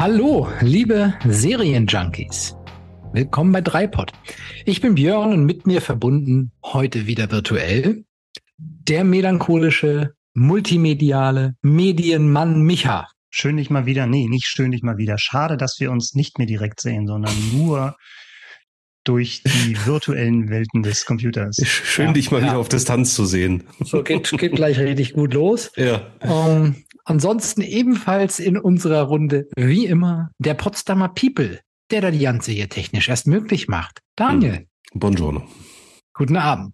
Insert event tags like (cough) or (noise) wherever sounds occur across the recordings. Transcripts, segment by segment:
Hallo, liebe Serienjunkies. Willkommen bei Dreipod. Ich bin Björn und mit mir verbunden heute wieder virtuell der melancholische, multimediale Medienmann Micha. Schön dich mal wieder, nee, nicht schön dich mal wieder. Schade, dass wir uns nicht mehr direkt sehen, sondern nur durch die (laughs) virtuellen Welten des Computers. Schön, ja, dich mal ja. wieder auf Distanz zu sehen. So geht, geht gleich richtig gut los. Ja. Um, ähm, Ansonsten ebenfalls in unserer Runde, wie immer, der Potsdamer People, der da die ganze hier technisch erst möglich macht. Daniel. Hm. Buongiorno. Guten Abend.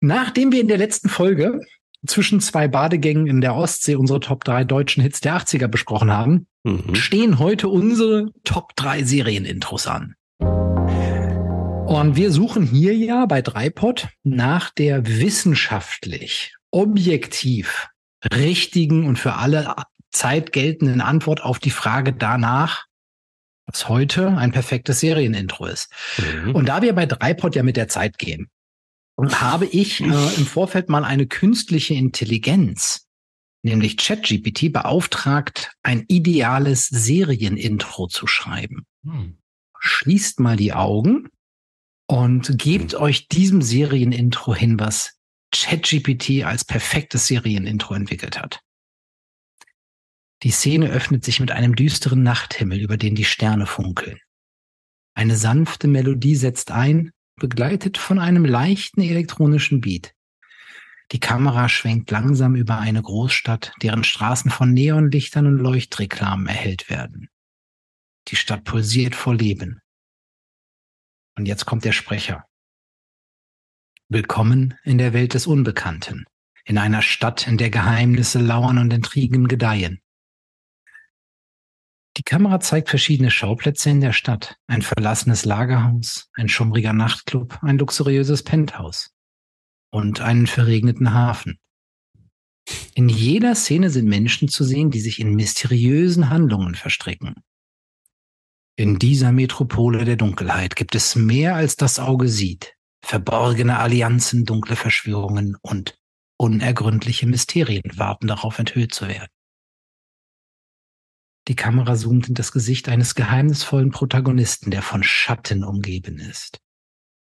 Nachdem wir in der letzten Folge zwischen zwei Badegängen in der Ostsee unsere Top 3 deutschen Hits der 80er besprochen haben, mhm. stehen heute unsere Top 3 Serienintros an. Und wir suchen hier ja bei Dreipod nach der wissenschaftlich, objektiv richtigen und für alle Zeit geltenden Antwort auf die Frage danach, was heute ein perfektes Serienintro ist. Mhm. Und da wir bei Dreipod ja mit der Zeit gehen, habe ich äh, im Vorfeld mal eine künstliche Intelligenz, nämlich ChatGPT, beauftragt, ein ideales Serienintro zu schreiben. Mhm. Schließt mal die Augen und gebt mhm. euch diesem Serienintro hin, was ChatGPT als perfektes Serienintro entwickelt hat. Die Szene öffnet sich mit einem düsteren Nachthimmel, über den die Sterne funkeln. Eine sanfte Melodie setzt ein, begleitet von einem leichten elektronischen Beat. Die Kamera schwenkt langsam über eine Großstadt, deren Straßen von Neonlichtern und Leuchtreklamen erhellt werden. Die Stadt pulsiert vor Leben. Und jetzt kommt der Sprecher. Willkommen in der Welt des Unbekannten, in einer Stadt, in der Geheimnisse lauern und Intrigen gedeihen. Die Kamera zeigt verschiedene Schauplätze in der Stadt. Ein verlassenes Lagerhaus, ein schummriger Nachtclub, ein luxuriöses Penthouse und einen verregneten Hafen. In jeder Szene sind Menschen zu sehen, die sich in mysteriösen Handlungen verstricken. In dieser Metropole der Dunkelheit gibt es mehr, als das Auge sieht verborgene Allianzen, dunkle Verschwörungen und unergründliche Mysterien warten darauf, enthüllt zu werden. Die Kamera zoomt in das Gesicht eines geheimnisvollen Protagonisten, der von Schatten umgeben ist.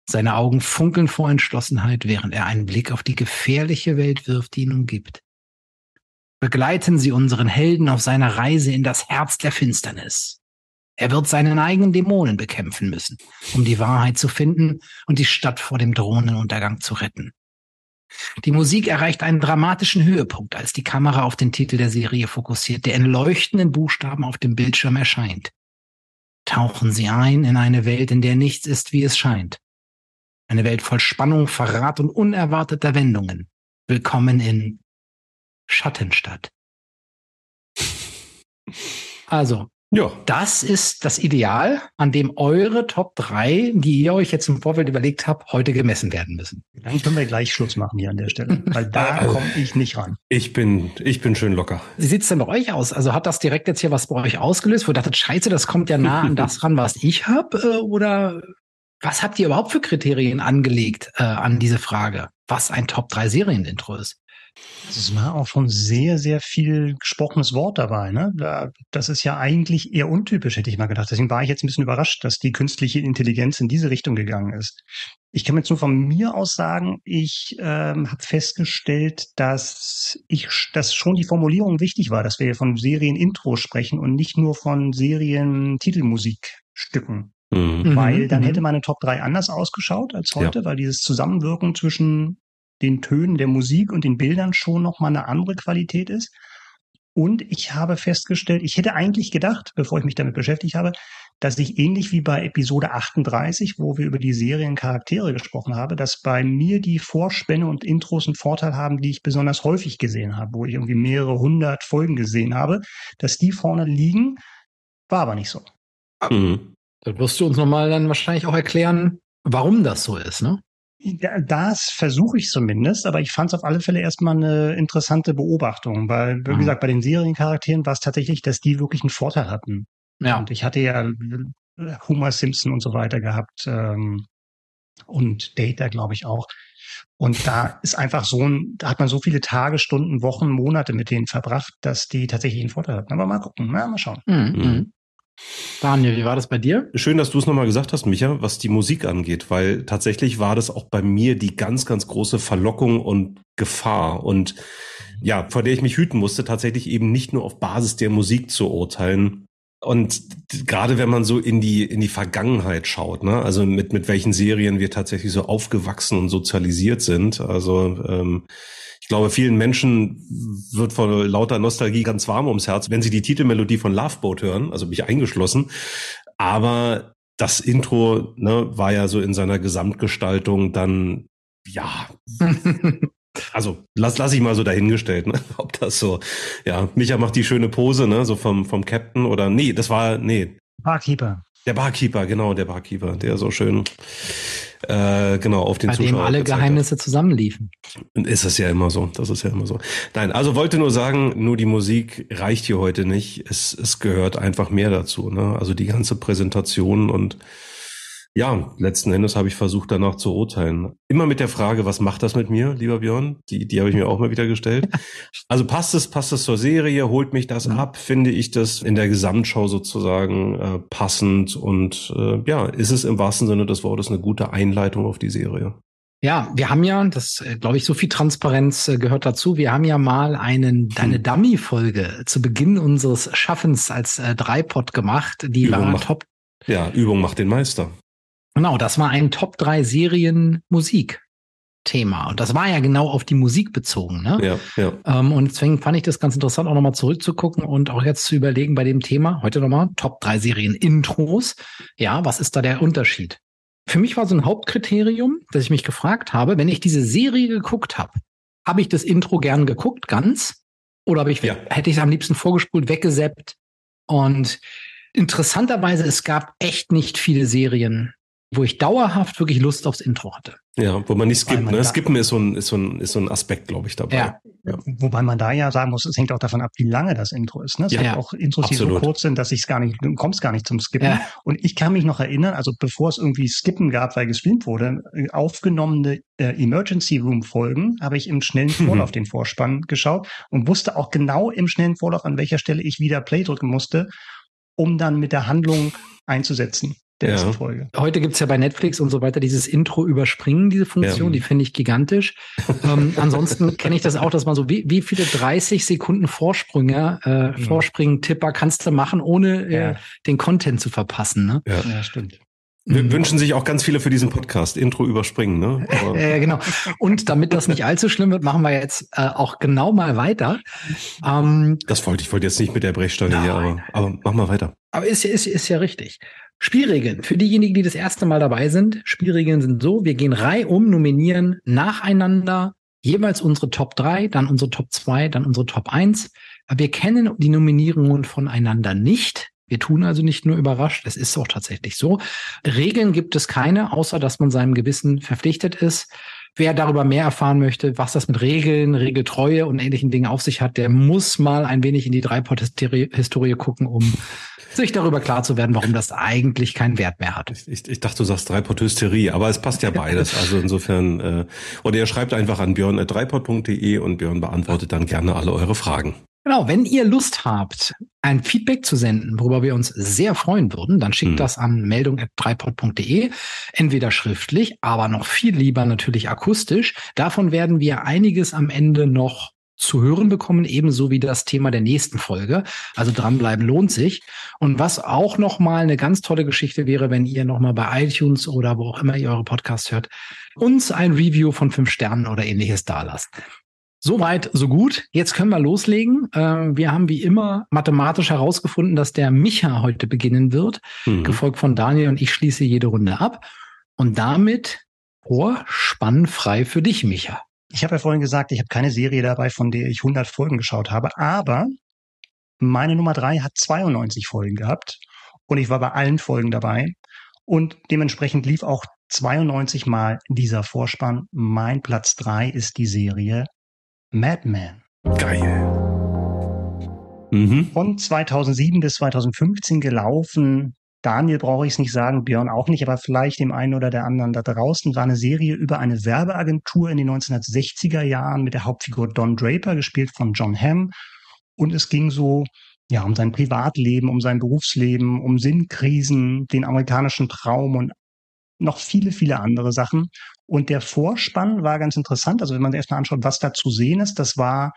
Seine Augen funkeln vor Entschlossenheit, während er einen Blick auf die gefährliche Welt wirft, die ihn umgibt. Begleiten Sie unseren Helden auf seiner Reise in das Herz der Finsternis. Er wird seinen eigenen Dämonen bekämpfen müssen, um die Wahrheit zu finden und die Stadt vor dem drohenden Untergang zu retten. Die Musik erreicht einen dramatischen Höhepunkt, als die Kamera auf den Titel der Serie fokussiert, der in leuchtenden Buchstaben auf dem Bildschirm erscheint. Tauchen Sie ein in eine Welt, in der nichts ist, wie es scheint. Eine Welt voll Spannung, Verrat und unerwarteter Wendungen. Willkommen in Schattenstadt. Also, ja. Das ist das Ideal, an dem eure Top 3, die ihr euch jetzt im Vorfeld überlegt habt, heute gemessen werden müssen. Dann können wir gleich Schluss machen hier an der Stelle, weil da (laughs) also, komme ich nicht ran. Ich bin, ich bin schön locker. Wie sieht's denn bei euch aus? Also hat das direkt jetzt hier was bei euch ausgelöst, wo ihr dachtet, scheiße, das kommt ja nah an das ran, was ich habe? Äh, oder was habt ihr überhaupt für Kriterien angelegt äh, an diese Frage, was ein Top 3 Serienintro ist? Es war auch schon sehr, sehr viel gesprochenes Wort dabei. Ne? Das ist ja eigentlich eher untypisch, hätte ich mal gedacht. Deswegen war ich jetzt ein bisschen überrascht, dass die künstliche Intelligenz in diese Richtung gegangen ist. Ich kann jetzt nur von mir aus sagen, ich ähm, habe festgestellt, dass ich, dass schon die Formulierung wichtig war, dass wir von Serien-Intro sprechen und nicht nur von Serien-Titelmusikstücken. Mhm. Weil dann mhm. hätte meine Top 3 anders ausgeschaut als heute, ja. weil dieses Zusammenwirken zwischen den Tönen der Musik und den Bildern schon nochmal eine andere Qualität ist. Und ich habe festgestellt, ich hätte eigentlich gedacht, bevor ich mich damit beschäftigt habe, dass ich ähnlich wie bei Episode 38, wo wir über die Seriencharaktere gesprochen haben, dass bei mir die Vorspänne und Intros einen Vorteil haben, die ich besonders häufig gesehen habe, wo ich irgendwie mehrere hundert Folgen gesehen habe, dass die vorne liegen, War aber nicht so. Mhm. Da wirst du uns nochmal dann wahrscheinlich auch erklären, warum das so ist, ne? Das versuche ich zumindest, aber ich fand es auf alle Fälle erstmal eine interessante Beobachtung, weil, wie mhm. gesagt, bei den Seriencharakteren war es tatsächlich, dass die wirklich einen Vorteil hatten. Ja. Und ich hatte ja Homer Simpson und so weiter gehabt ähm, und Data, glaube ich, auch. Und da ist einfach so ein, da hat man so viele Tage, Stunden, Wochen, Monate mit denen verbracht, dass die tatsächlich einen Vorteil hatten. Aber mal gucken, na, mal schauen. Mhm. Daniel, wie war das bei dir? Schön, dass du es nochmal gesagt hast, Micha, was die Musik angeht, weil tatsächlich war das auch bei mir die ganz, ganz große Verlockung und Gefahr und ja, vor der ich mich hüten musste, tatsächlich eben nicht nur auf Basis der Musik zu urteilen. Und gerade wenn man so in die, in die Vergangenheit schaut, ne, also mit, mit welchen Serien wir tatsächlich so aufgewachsen und sozialisiert sind, also ähm, ich glaube, vielen Menschen wird vor lauter Nostalgie ganz warm ums Herz, wenn sie die Titelmelodie von Loveboat hören, also mich eingeschlossen. Aber das Intro ne, war ja so in seiner Gesamtgestaltung dann, ja, (laughs) also lass, lass ich mal so dahingestellt, ne? ob das so, ja, Micha macht die schöne Pose, ne, so vom, vom Captain oder, nee, das war, nee. Barkeeper. Der Barkeeper, genau, der Barkeeper, der so schön äh, genau auf den Bei Zuschauer. Bei dem alle Geheimnisse hat. zusammenliefen. Ist es ja immer so. Das ist ja immer so. Nein, also wollte nur sagen, nur die Musik reicht hier heute nicht. Es, es gehört einfach mehr dazu. Ne? Also die ganze Präsentation und ja, letzten Endes habe ich versucht, danach zu urteilen. Immer mit der Frage, was macht das mit mir, lieber Björn? Die, die habe ich mir auch mal wieder gestellt. (laughs) Also passt es, passt es zur Serie, holt mich das ab, finde ich das in der Gesamtschau sozusagen äh, passend und äh, ja, ist es im wahrsten Sinne des Wortes eine gute Einleitung auf die Serie. Ja, wir haben ja, das äh, glaube ich, so viel Transparenz äh, gehört dazu. Wir haben ja mal einen deine hm. Dummy-Folge zu Beginn unseres Schaffens als äh, Dreipod gemacht. Die Übung war macht, top. Ja, Übung macht den Meister. Genau, das war ein Top 3 Serien Musik. Thema. Und das war ja genau auf die Musik bezogen. Ne? Ja, ja. Ähm, und deswegen fand ich das ganz interessant, auch nochmal zurückzugucken und auch jetzt zu überlegen bei dem Thema, heute nochmal, Top 3 Serien Intros. Ja, was ist da der Unterschied? Für mich war so ein Hauptkriterium, dass ich mich gefragt habe, wenn ich diese Serie geguckt habe, habe ich das Intro gern geguckt, ganz? Oder habe ich, ja. hätte ich es am liebsten vorgespult, weggeseppt? Und interessanterweise, es gab echt nicht viele Serien, wo ich dauerhaft wirklich Lust aufs Intro hatte. Ja, wo man nicht skippt. Ne? Skippen ist so ein, ist so ein, ist so ein Aspekt, glaube ich, dabei. Ja. ja. Wobei man da ja sagen muss, es hängt auch davon ab, wie lange das Intro ist. Ne? Es ja, gibt auch Intros, die so kurz sind, dass ich es gar nicht, du kommst gar nicht zum Skippen. Ja. Und ich kann mich noch erinnern, also bevor es irgendwie Skippen gab, weil gestreamt wurde, aufgenommene äh, Emergency Room Folgen habe ich im schnellen Vorlauf den Vorspann geschaut und wusste auch genau im schnellen Vorlauf, an welcher Stelle ich wieder Play drücken musste, um dann mit der Handlung einzusetzen der ja. ersten Folge. Heute gibt's ja bei Netflix und so weiter dieses Intro überspringen, diese Funktion, ja. die finde ich gigantisch. ähm, (laughs) ansonsten kenne ich das auch, dass man so, wie, wie viele 30 Sekunden Vorsprünge, äh, mhm. Vorspringen-Tipper kannst du machen, ohne äh, den Content zu verpassen. Ne? Ja. ja, stimmt. Wir mhm. wünschen sich auch ganz viele für diesen Podcast. Intro überspringen, ne? (laughs) äh, genau. Und damit das nicht allzu schlimm wird, machen wir jetzt äh, auch genau mal weiter. Ähm, das wollte ich wollte jetzt nicht mit der Brechstange hier, aber, aber mach mal weiter. Aber ist, ist, ist ja richtig. Spielregeln. Für diejenigen, die das erste Mal dabei sind, Spielregeln sind so, wir gehen reihum, nominieren nacheinander jeweils unsere Top 3, dann unsere Top 2, dann unsere Top 1. Aber wir kennen die Nominierungen voneinander nicht. Wir tun also nicht nur überrascht, es ist auch tatsächlich so. Regeln gibt es keine, außer dass man seinem Gewissen verpflichtet ist. Wer darüber mehr erfahren möchte, was das mit Regeln, Regeltreue und ähnlichen Dingen auf sich hat, der muss mal ein wenig in die Dreipot-Historie gucken, um sich darüber klar zu werden, warum das eigentlich keinen Wert mehr hat. Ich, ich, ich dachte, du sagst Dreipot-Hysterie, aber es passt ja beides. (laughs) Also insofern, äh, oder ihr schreibt einfach an björn.dreipot.de und Björn beantwortet dann gerne alle eure Fragen. Genau, wenn ihr Lust habt, ein Feedback zu senden, worüber wir uns sehr freuen würden, dann schickt hm. das an meldung.dreipod.de, entweder schriftlich, aber noch viel lieber natürlich akustisch. Davon werden wir einiges am Ende noch zu hören bekommen, ebenso wie das Thema der nächsten Folge. Also dranbleiben lohnt sich. Und was auch noch mal eine ganz tolle Geschichte wäre, wenn ihr noch mal bei iTunes oder wo auch immer ihr eure Podcasts hört, uns ein Review von fünf Sternen oder ähnliches da lasst. Soweit, so gut. Jetzt können wir loslegen. Äh, wir haben wie immer mathematisch herausgefunden, dass der Micha heute beginnen wird, mhm. gefolgt von Daniel und ich schließe jede Runde ab. Und damit Ohr spannfrei für dich, Micha. Ich habe ja vorhin gesagt, ich habe keine Serie dabei, von der ich 100 Folgen geschaut habe, aber meine Nummer drei hat 92 Folgen gehabt und ich war bei allen Folgen dabei. Und dementsprechend lief auch 92 Mal dieser Vorspann. Mein Platz drei ist die Serie Mad Men. Geil. Mhm. Von 2007 bis 2015 gelaufen. Daniel brauche ich es nicht sagen, Björn auch nicht, aber vielleicht dem einen oder der anderen da draußen war eine Serie über eine Werbeagentur in den 1960er Jahren mit der Hauptfigur Don Draper, gespielt von John Hamm. Und es ging so ja, um sein Privatleben, um sein Berufsleben, um Sinnkrisen, den amerikanischen Traum und noch viele, viele andere Sachen. Und der Vorspann war ganz interessant. Also wenn man sich erstmal anschaut, was da zu sehen ist, das war,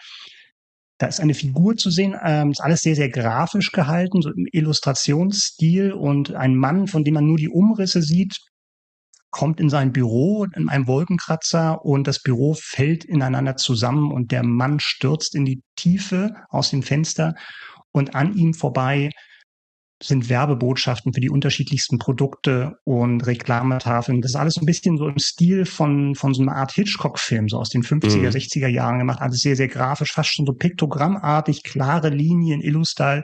da ist eine Figur zu sehen, ähm, ist alles sehr, sehr grafisch gehalten, so im Illustrationsstil und ein Mann, von dem man nur die Umrisse sieht, kommt in sein Büro in einem Wolkenkratzer und das Büro fällt ineinander zusammen und der Mann stürzt in die Tiefe aus dem Fenster und an ihm vorbei sind Werbebotschaften für die unterschiedlichsten Produkte und Reklametafeln. Das ist alles ein bisschen so im Stil von, von so einer Art Hitchcock-Film, so aus den 50er, mhm. 60er Jahren gemacht. Alles sehr, sehr grafisch, fast schon so piktogrammartig, klare Linien, Illustyle.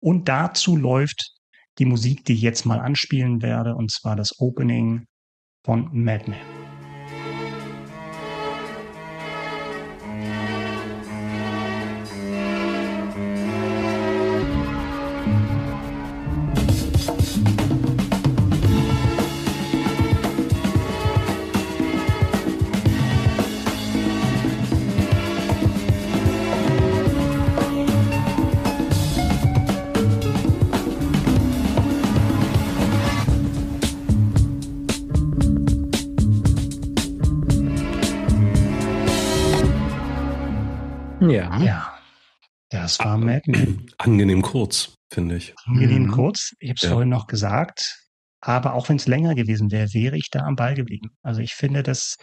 Und dazu läuft die Musik, die ich jetzt mal anspielen werde, und zwar das Opening von Mad Das war Mad Men. Angenehm kurz, finde ich. Angenehm mhm. kurz. Ich habe es ja. vorhin noch gesagt. Aber auch wenn es länger gewesen wäre, wäre ich da am Ball geblieben. Also ich finde, das,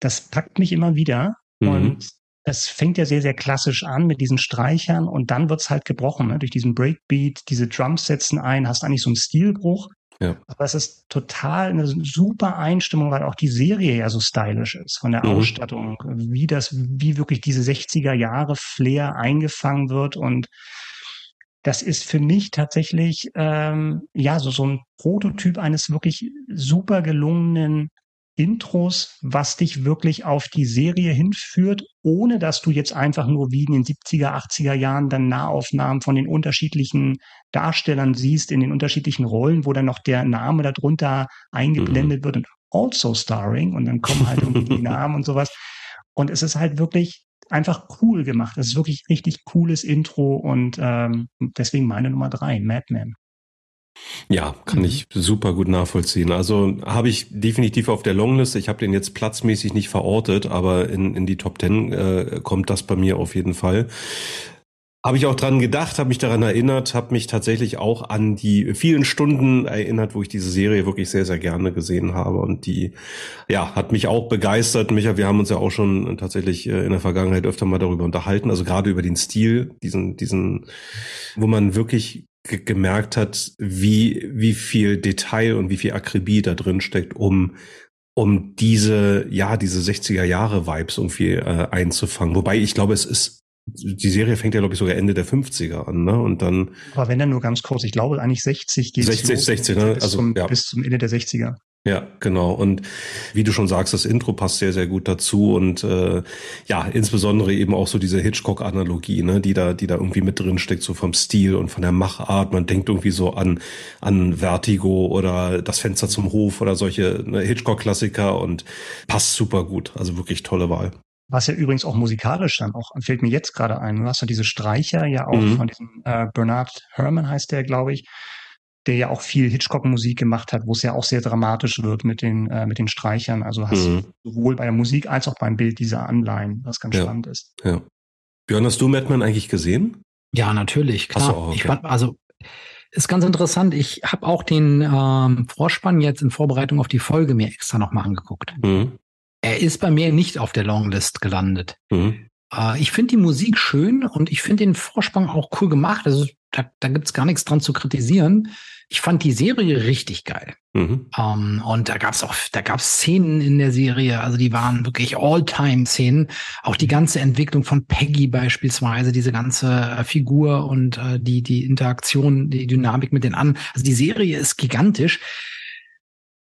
das packt mich immer wieder. Mhm. Und es fängt ja sehr, sehr klassisch an mit diesen Streichern und dann wird es halt gebrochen. Ne? Durch diesen Breakbeat, diese Drums setzen ein, hast eigentlich so einen Stilbruch. Ja. Aber es ist total eine super Einstimmung, weil auch die Serie ja so stylisch ist von der mhm. Ausstattung, wie das, wie wirklich diese 60er Jahre Flair eingefangen wird und das ist für mich tatsächlich ähm, ja so so ein Prototyp eines wirklich super gelungenen Intros, was dich wirklich auf die Serie hinführt, ohne dass du jetzt einfach nur wie in den 70er, 80er Jahren dann Nahaufnahmen von den unterschiedlichen Darstellern siehst, in den unterschiedlichen Rollen, wo dann noch der Name darunter eingeblendet mhm. wird und also starring und dann kommen halt irgendwie die (laughs) Namen und sowas. Und es ist halt wirklich einfach cool gemacht. Es ist wirklich richtig cooles Intro und ähm, deswegen meine Nummer drei, Madman. Ja, kann mhm. ich super gut nachvollziehen. Also habe ich definitiv auf der Longlist. Ich habe den jetzt platzmäßig nicht verortet, aber in, in die Top Ten äh, kommt das bei mir auf jeden Fall. Habe ich auch dran gedacht, habe mich daran erinnert, habe mich tatsächlich auch an die vielen Stunden erinnert, wo ich diese Serie wirklich sehr, sehr gerne gesehen habe. Und die, ja, hat mich auch begeistert. Micha, wir haben uns ja auch schon tatsächlich äh, in der Vergangenheit öfter mal darüber unterhalten, also gerade über den Stil, diesen, diesen, wo man wirklich gemerkt hat, wie, wie viel Detail und wie viel Akribie da drin steckt, um, um diese, ja, diese 60er Jahre Vibes irgendwie äh, einzufangen. Wobei ich glaube, es ist, die Serie fängt ja, glaube ich, sogar Ende der 50er an, ne? Und dann. Aber wenn dann nur ganz kurz, ich glaube eigentlich 60 geht 60, 60, ne? Bis also, zum, ja. bis zum Ende der 60er. Ja, genau. Und wie du schon sagst, das Intro passt sehr, sehr gut dazu und äh, ja, insbesondere eben auch so diese Hitchcock-Analogie, ne, die da, die da irgendwie mit drin steckt, so vom Stil und von der Machart. Man denkt irgendwie so an an Vertigo oder das Fenster zum Hof oder solche ne, Hitchcock-Klassiker und passt super gut. Also wirklich tolle Wahl. Was ja übrigens auch musikalisch dann auch, fällt mir jetzt gerade ein. Du hast ja diese Streicher ja auch mhm. von diesem äh, Bernard Herrmann heißt der, glaube ich der ja auch viel Hitchcock-Musik gemacht hat, wo es ja auch sehr dramatisch wird mit den, äh, mit den Streichern. Also hast mhm. du sowohl bei der Musik als auch beim Bild dieser Anleihen, was ganz ja. spannend ist. Ja. Björn, hast du Madman eigentlich gesehen? Ja, natürlich, klar. Auch, okay. ich fand, also ist ganz interessant. Ich habe auch den ähm, Vorspann jetzt in Vorbereitung auf die Folge mir extra nochmal angeguckt. Mhm. Er ist bei mir nicht auf der Longlist gelandet. Mhm. Äh, ich finde die Musik schön und ich finde den Vorspann auch cool gemacht. Also da, da gibt's gar nichts dran zu kritisieren. Ich fand die Serie richtig geil. Mhm. Ähm, und da gab's auch, da gab's Szenen in der Serie, also die waren wirklich All-Time-Szenen. Auch die ganze Entwicklung von Peggy beispielsweise, diese ganze äh, Figur und äh, die, die Interaktion, die Dynamik mit den an. Also die Serie ist gigantisch.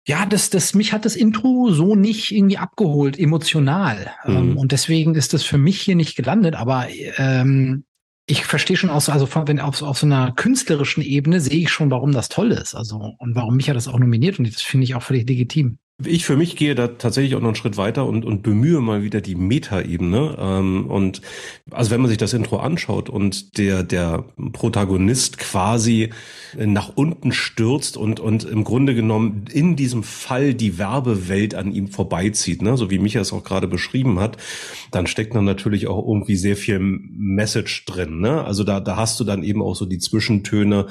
Ja, das, das, mich hat das Intro so nicht irgendwie abgeholt, emotional. Mhm. Um, und deswegen ist das für mich hier nicht gelandet. Aber ähm, ich verstehe schon aus, also wenn auf, auf so einer künstlerischen Ebene sehe ich schon, warum das toll ist. Also und warum mich ja das auch nominiert und das finde ich auch völlig legitim. Ich für mich gehe da tatsächlich auch noch einen Schritt weiter und, und bemühe mal wieder die Metaebene. Ähm, und also wenn man sich das Intro anschaut und der, der Protagonist quasi nach unten stürzt und, und im Grunde genommen in diesem Fall die Werbewelt an ihm vorbeizieht, ne? so wie Micha es auch gerade beschrieben hat, dann steckt dann natürlich auch irgendwie sehr viel Message drin. Ne? Also da, da hast du dann eben auch so die Zwischentöne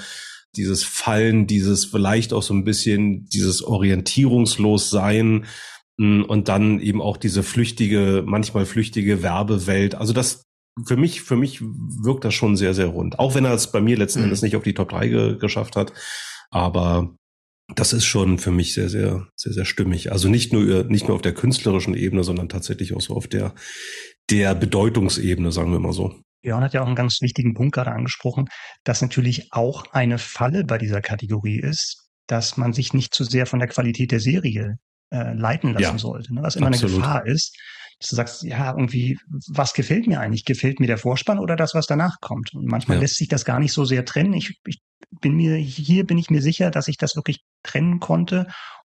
dieses Fallen, dieses vielleicht auch so ein bisschen dieses orientierungslos sein mm, und dann eben auch diese flüchtige, manchmal flüchtige Werbewelt. Also das für mich, für mich wirkt das schon sehr, sehr rund. Auch wenn er es bei mir letzten mhm. Endes nicht auf die Top 3 ge geschafft hat. Aber das ist schon für mich sehr, sehr, sehr, sehr stimmig. Also nicht nur, nicht nur auf der künstlerischen Ebene, sondern tatsächlich auch so auf der, der Bedeutungsebene, sagen wir mal so. Björn hat ja auch einen ganz wichtigen Punkt gerade angesprochen, dass natürlich auch eine Falle bei dieser Kategorie ist, dass man sich nicht zu sehr von der Qualität der Serie äh, leiten lassen ja, sollte, ne? was immer absolut. eine Gefahr ist, dass du sagst, ja, irgendwie, was gefällt mir eigentlich? Gefällt mir der Vorspann oder das, was danach kommt? Und manchmal ja. lässt sich das gar nicht so sehr trennen. Ich, ich bin mir, hier bin ich mir sicher, dass ich das wirklich trennen konnte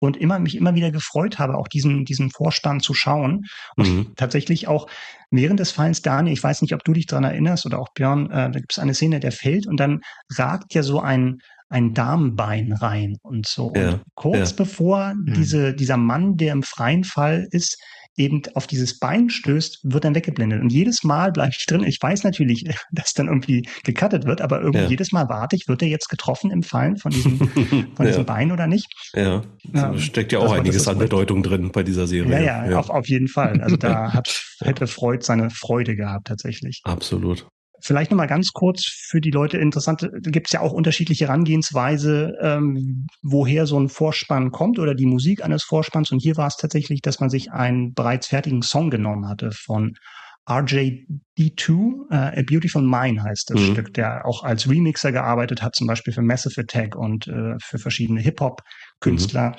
und immer mich immer wieder gefreut habe, auch diesen, diesen Vorspann zu schauen. Und mhm. tatsächlich auch während des Fallens Daniel, ich weiß nicht, ob du dich dran erinnerst oder auch Björn, äh, da gibt es eine Szene, der fällt und dann ragt ja so ein, ein Darmbein rein und so. Ja, und kurz ja. bevor mhm. diese, dieser Mann, der im freien Fall ist, eben auf dieses Bein stößt, wird dann weggeblendet. Und jedes Mal bleibe ich drin. Ich weiß natürlich, (laughs) dass dann irgendwie gecuttet wird, aber irgendwie ja. jedes Mal warte ich, wird er jetzt getroffen im Fallen von diesem, (laughs) von diesem ja. Bein oder nicht? Ja, da steckt ja auch einiges an Bedeutung drin bei dieser Serie. Ja, ja, ja. Auf, auf jeden Fall. Also da (laughs) hat, hätte Freud seine Freude gehabt tatsächlich. Absolut. Vielleicht nochmal ganz kurz für die Leute interessant, gibt es ja auch unterschiedliche Herangehensweise, ähm, woher so ein Vorspann kommt oder die Musik eines Vorspanns. Und hier war es tatsächlich, dass man sich einen bereits fertigen Song genommen hatte von RJD2, äh, A Beautiful Mine heißt das mhm. Stück, der auch als Remixer gearbeitet hat, zum Beispiel für Massive Attack und äh, für verschiedene Hip-Hop-Künstler. Mhm.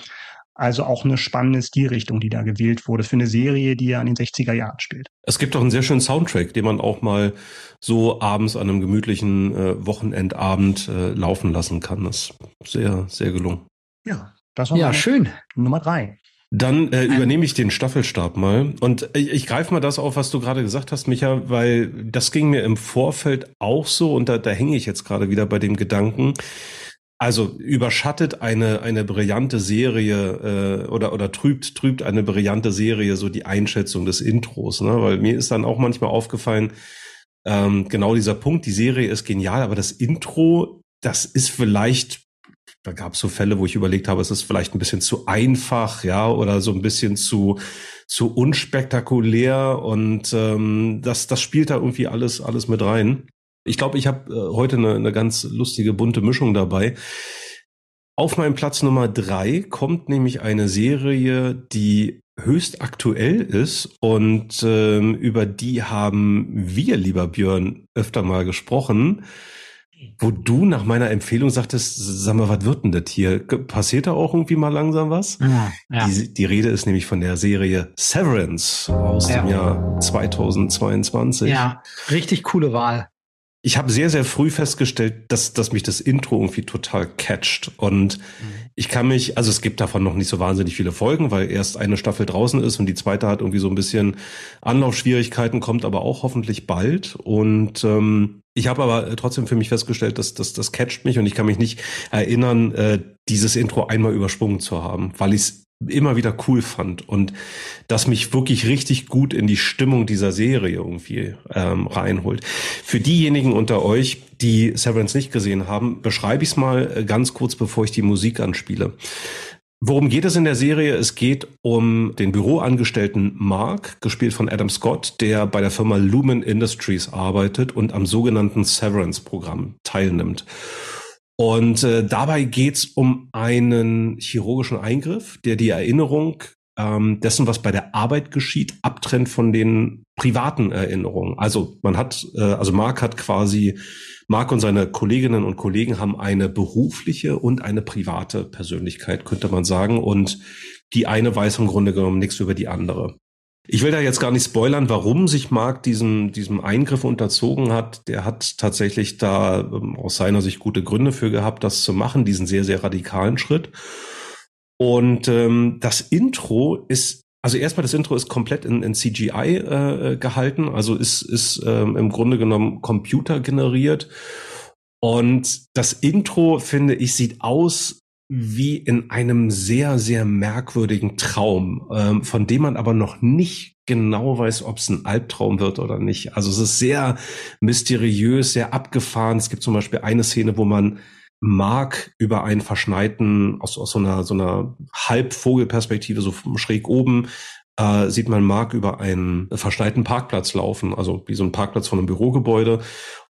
Also auch eine spannende Stilrichtung, die da gewählt wurde für eine Serie, die ja in den 60er Jahren spielt. Es gibt auch einen sehr schönen Soundtrack, den man auch mal so abends an einem gemütlichen äh, Wochenendabend äh, laufen lassen kann. Das ist sehr, sehr gelungen. Ja, das war ja schön. Nummer drei. Dann äh, übernehme ich den Staffelstab mal und ich, ich greife mal das auf, was du gerade gesagt hast, Micha, weil das ging mir im Vorfeld auch so und da, da hänge ich jetzt gerade wieder bei dem Gedanken. Also überschattet eine eine brillante Serie äh, oder oder trübt trübt eine brillante Serie so die Einschätzung des Intros, ne? Weil mir ist dann auch manchmal aufgefallen, ähm, genau dieser Punkt, die Serie ist genial, aber das Intro, das ist vielleicht, da gab es so Fälle, wo ich überlegt habe, es ist vielleicht ein bisschen zu einfach, ja, oder so ein bisschen zu zu unspektakulär und ähm, das das spielt da irgendwie alles alles mit rein. Ich glaube, ich habe äh, heute eine, eine ganz lustige, bunte Mischung dabei. Auf meinem Platz Nummer drei kommt nämlich eine Serie, die höchst aktuell ist und ähm, über die haben wir, lieber Björn, öfter mal gesprochen, wo du nach meiner Empfehlung sagtest, sag mal, was wird denn das hier? Passiert da auch irgendwie mal langsam was? Ja, ja. Die, die Rede ist nämlich von der Serie Severance aus ja. dem Jahr 2022. Ja, richtig coole Wahl ich habe sehr, sehr früh festgestellt, dass, dass mich das Intro irgendwie total catcht. Und mhm. ich kann mich, also es gibt davon noch nicht so wahnsinnig viele Folgen, weil erst eine Staffel draußen ist und die zweite hat irgendwie so ein bisschen Anlaufschwierigkeiten, kommt aber auch hoffentlich bald. Und ähm, ich habe aber trotzdem für mich festgestellt, dass, dass das catcht mich und ich kann mich nicht erinnern, äh, dieses Intro einmal übersprungen zu haben, weil ich es immer wieder cool fand und das mich wirklich richtig gut in die Stimmung dieser Serie irgendwie ähm, reinholt. Für diejenigen unter euch, die Severance nicht gesehen haben, beschreibe ich es mal äh, ganz kurz, bevor ich die Musik anspiele. Worum geht es in der Serie? Es geht um den Büroangestellten Mark, gespielt von Adam Scott, der bei der Firma Lumen Industries arbeitet und am sogenannten Severance-Programm teilnimmt. Und äh, dabei geht's um einen chirurgischen Eingriff, der die Erinnerung ähm, dessen, was bei der Arbeit geschieht, abtrennt von den privaten Erinnerungen. Also man hat, äh, also Mark hat quasi Mark und seine Kolleginnen und Kollegen haben eine berufliche und eine private Persönlichkeit, könnte man sagen. Und die eine weiß im Grunde genommen nichts über die andere. Ich will da jetzt gar nicht spoilern, warum sich Mark diesem, diesem Eingriff unterzogen hat. Der hat tatsächlich da ähm, aus seiner Sicht gute Gründe für gehabt, das zu machen, diesen sehr, sehr radikalen Schritt. Und ähm, das Intro ist also erstmal das Intro ist komplett in, in CGI äh, gehalten, also ist, ist ähm, im Grunde genommen Computer generiert. Und das Intro, finde ich, sieht aus wie in einem sehr, sehr merkwürdigen Traum, ähm, von dem man aber noch nicht genau weiß, ob es ein Albtraum wird oder nicht. Also es ist sehr mysteriös, sehr abgefahren. Es gibt zum Beispiel eine Szene, wo man Mark über einen verschneiten, aus, aus so einer, so einer Halbvogelperspektive, so schräg oben, äh, sieht man Mark über einen verschneiten Parkplatz laufen, also wie so ein Parkplatz von einem Bürogebäude.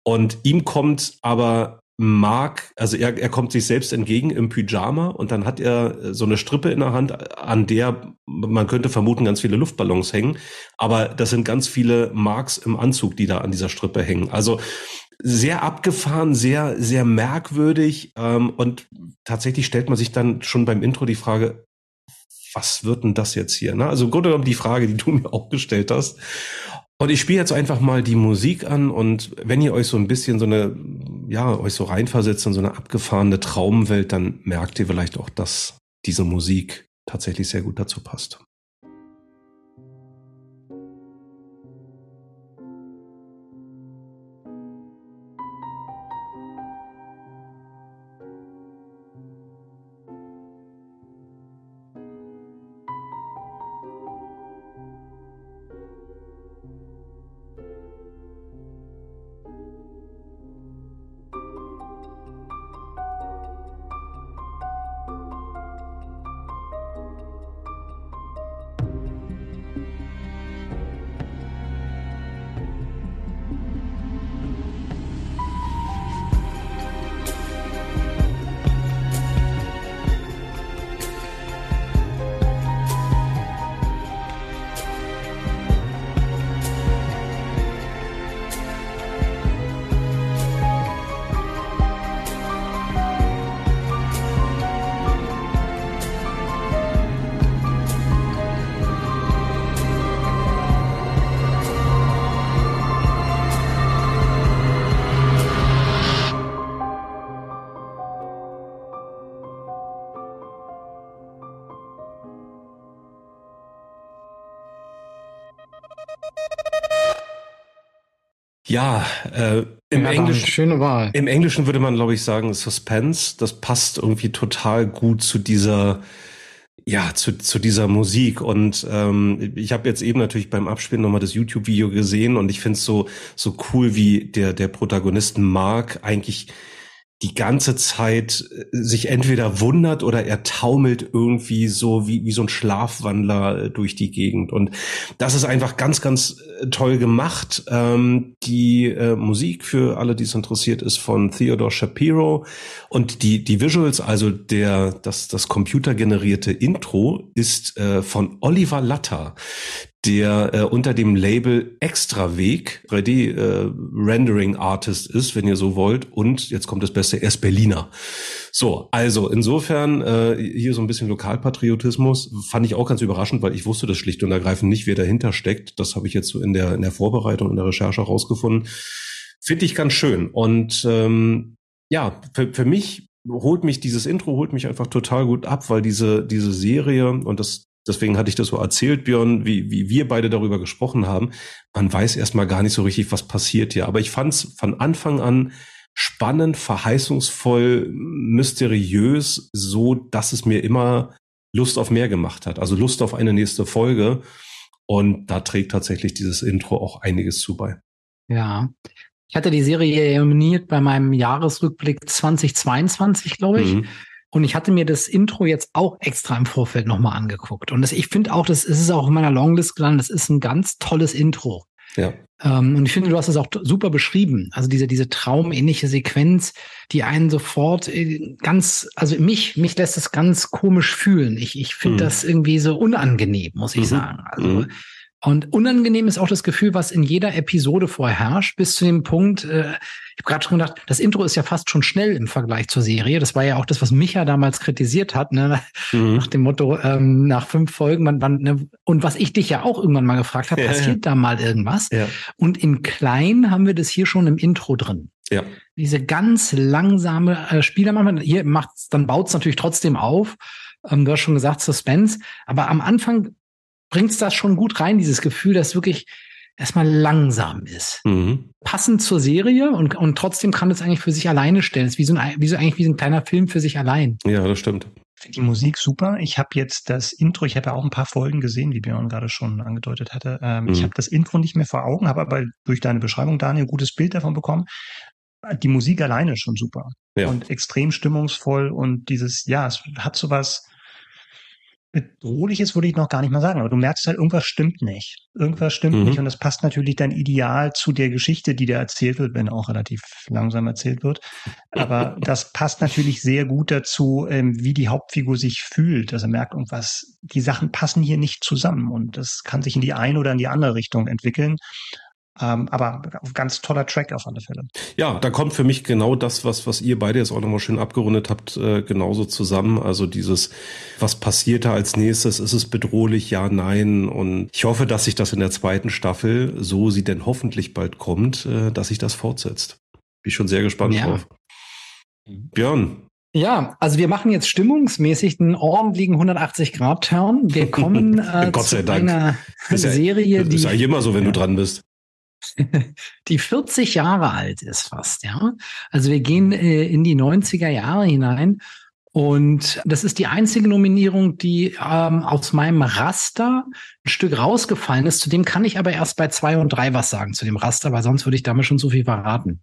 Und ihm kommt aber Mark, also er, er kommt sich selbst entgegen im Pyjama und dann hat er so eine Strippe in der Hand, an der man könnte vermuten ganz viele Luftballons hängen, aber das sind ganz viele Marks im Anzug, die da an dieser Strippe hängen. Also sehr abgefahren, sehr, sehr merkwürdig. Ähm, und tatsächlich stellt man sich dann schon beim Intro die Frage, was wird denn das jetzt hier? Ne? Also im Grunde genommen die Frage, die du (laughs) mir auch gestellt hast. Und ich spiele jetzt einfach mal die Musik an und wenn ihr euch so ein bisschen so eine, ja, euch so reinversetzt in so eine abgefahrene Traumwelt, dann merkt ihr vielleicht auch, dass diese Musik tatsächlich sehr gut dazu passt. Ja, äh, im ja, Englischen. Schöne Wahl. Im Englischen würde man, glaube ich, sagen Suspense. Das passt irgendwie total gut zu dieser, ja, zu, zu dieser Musik. Und ähm, ich habe jetzt eben natürlich beim Abspielen nochmal das YouTube-Video gesehen und ich finde es so, so cool, wie der, der Protagonisten Mark eigentlich die ganze Zeit äh, sich entweder wundert oder er taumelt irgendwie so wie, wie so ein Schlafwandler äh, durch die Gegend. Und das ist einfach ganz, ganz äh, toll gemacht. Ähm, die äh, Musik für alle, die es interessiert, ist von Theodore Shapiro. Und die, die Visuals, also der, das, das computergenerierte Intro ist äh, von Oliver Latter der äh, unter dem Label Extraweg 3D äh, Rendering Artist ist, wenn ihr so wollt. Und jetzt kommt das Beste, er ist Berliner. So, also insofern äh, hier so ein bisschen Lokalpatriotismus fand ich auch ganz überraschend, weil ich wusste das schlicht und ergreifend nicht, wer dahinter steckt. Das habe ich jetzt so in der in der Vorbereitung in der Recherche herausgefunden. Finde ich ganz schön. Und ähm, ja, für, für mich holt mich dieses Intro holt mich einfach total gut ab, weil diese diese Serie und das deswegen hatte ich das so erzählt, Björn, wie, wie wir beide darüber gesprochen haben. Man weiß erstmal gar nicht so richtig, was passiert hier. Aber ich fand es von Anfang an spannend, verheißungsvoll, mysteriös, so dass es mir immer Lust auf mehr gemacht hat. Also Lust auf eine nächste Folge. Und da trägt tatsächlich dieses Intro auch einiges zu bei. Ja. Ich hatte die Serie nominiert bei meinem Jahresrückblick 2022, glaube ich. Mhm. Und ich hatte mir das Intro jetzt auch extra im Vorfeld nochmal angeguckt. Und das, ich finde auch, das ist es auch in meiner Longlist gelandet, das ist ein ganz tolles Intro. Ja. Ähm, und ich finde, du hast es auch super beschrieben. Also diese, diese traumähnliche Sequenz, die einen sofort äh, ganz, also mich, mich lässt es ganz komisch fühlen. Ich, ich finde mhm. das irgendwie so unangenehm, muss ich mhm. sagen. Also, mhm. Und unangenehm ist auch das Gefühl, was in jeder Episode vorherrscht, bis zu dem Punkt, äh, ich habe gerade schon gedacht, das Intro ist ja fast schon schnell im Vergleich zur Serie. Das war ja auch das, was Micha damals kritisiert hat, ne? Mhm. nach dem Motto, ähm, nach fünf Folgen, man, man, ne? und was ich dich ja auch irgendwann mal gefragt habe, ja, passiert ja. da mal irgendwas? Ja. Und in klein haben wir das hier schon im Intro drin. Ja. Diese ganz langsame äh, Spieler, hier macht's, dann baut's natürlich trotzdem auf. Ähm, du hast schon gesagt, Suspense. Aber am Anfang bringt's das schon gut rein, dieses Gefühl, dass wirklich erstmal langsam ist. Mhm. Passend zur Serie und, und trotzdem kann es eigentlich für sich alleine stellen. Es ist wie so ein, wie so eigentlich wie so ein kleiner Film für sich allein. Ja, das stimmt. Finde die Musik super. Ich habe jetzt das Intro, ich habe ja auch ein paar Folgen gesehen, wie Björn gerade schon angedeutet hatte. Ähm, mhm. Ich habe das Intro nicht mehr vor Augen, habe aber durch deine Beschreibung, Daniel, ein gutes Bild davon bekommen. Die Musik alleine ist schon super. Ja. Und extrem stimmungsvoll und dieses, ja, es hat sowas, bedrohliches würde ich noch gar nicht mal sagen, aber du merkst halt, irgendwas stimmt nicht. Irgendwas stimmt mhm. nicht und das passt natürlich dann ideal zu der Geschichte, die da erzählt wird, wenn auch relativ langsam erzählt wird. Aber (laughs) das passt natürlich sehr gut dazu, ähm, wie die Hauptfigur sich fühlt. Also er merkt irgendwas, die Sachen passen hier nicht zusammen und das kann sich in die eine oder in die andere Richtung entwickeln. Ähm, aber ganz toller Track auf alle Fälle. Ja, da kommt für mich genau das, was, was ihr beide jetzt auch nochmal schön abgerundet habt, äh, genauso zusammen. Also dieses, was passiert da als nächstes? Ist es bedrohlich? Ja, nein. Und ich hoffe, dass sich das in der zweiten Staffel, so sie denn hoffentlich bald kommt, äh, dass sich das fortsetzt. Bin ich schon sehr gespannt ja. drauf. Björn, ja, also wir machen jetzt stimmungsmäßig einen ordentlichen 180-Grad-Turn. Wir kommen (laughs) äh, Gott sei zu Dank. einer Serie, ja, die... ist eigentlich immer so, wenn ja. du dran bist. (laughs) die 40 Jahre alt ist fast, ja. Also wir gehen äh, in die 90er Jahre hinein und das ist die einzige Nominierung, die ähm, aus meinem Raster ein Stück rausgefallen ist. Zudem kann ich aber erst bei zwei und drei was sagen zu dem Raster, weil sonst würde ich damit schon so viel verraten.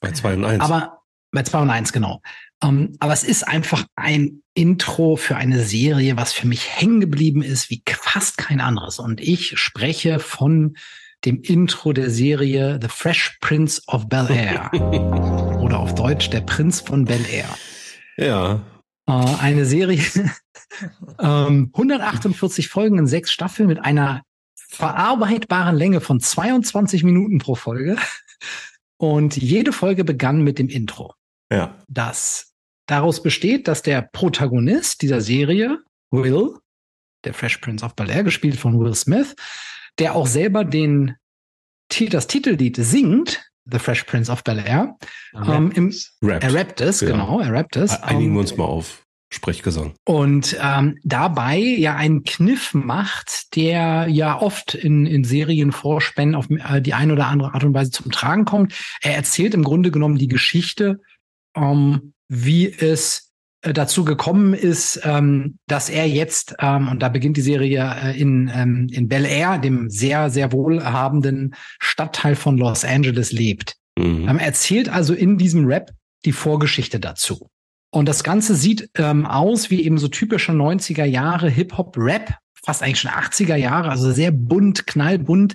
Bei zwei und eins. Aber bei zwei und eins, genau. Um, ähm, aber es ist einfach ein Intro für eine Serie, was für mich hängen geblieben ist, wie fast kein anderes. Und ich spreche von dem Intro der Serie The Fresh Prince of Bel Air. (laughs) Oder auf Deutsch Der Prinz von Bel Air. Ja. Äh, eine Serie, (laughs) ähm, 148 Folgen in sechs Staffeln mit einer verarbeitbaren Länge von 22 Minuten pro Folge. Und jede Folge begann mit dem Intro. Ja. Das daraus besteht, dass der Protagonist dieser Serie, Will, der Fresh Prince of Bel Air, gespielt von Will Smith, der auch selber den, das Titellied singt, The Fresh Prince of Bel Air. Ähm, im, Rappt. Er rappt es, ja. genau, er rappt es. Einigen wir uns mal auf. Sprechgesang. Und ähm, dabei ja einen Kniff macht, der ja oft in, in Serienvorspänen auf äh, die eine oder andere Art und Weise zum Tragen kommt. Er erzählt im Grunde genommen die Geschichte, ähm, wie es dazu gekommen ist, ähm, dass er jetzt, ähm, und da beginnt die Serie äh, in, ähm, in Bel Air, dem sehr, sehr wohlhabenden Stadtteil von Los Angeles lebt. Mhm. Ähm, erzählt also in diesem Rap die Vorgeschichte dazu. Und das Ganze sieht ähm, aus wie eben so typische 90er Jahre Hip-Hop-Rap, fast eigentlich schon 80er Jahre, also sehr bunt, knallbunt,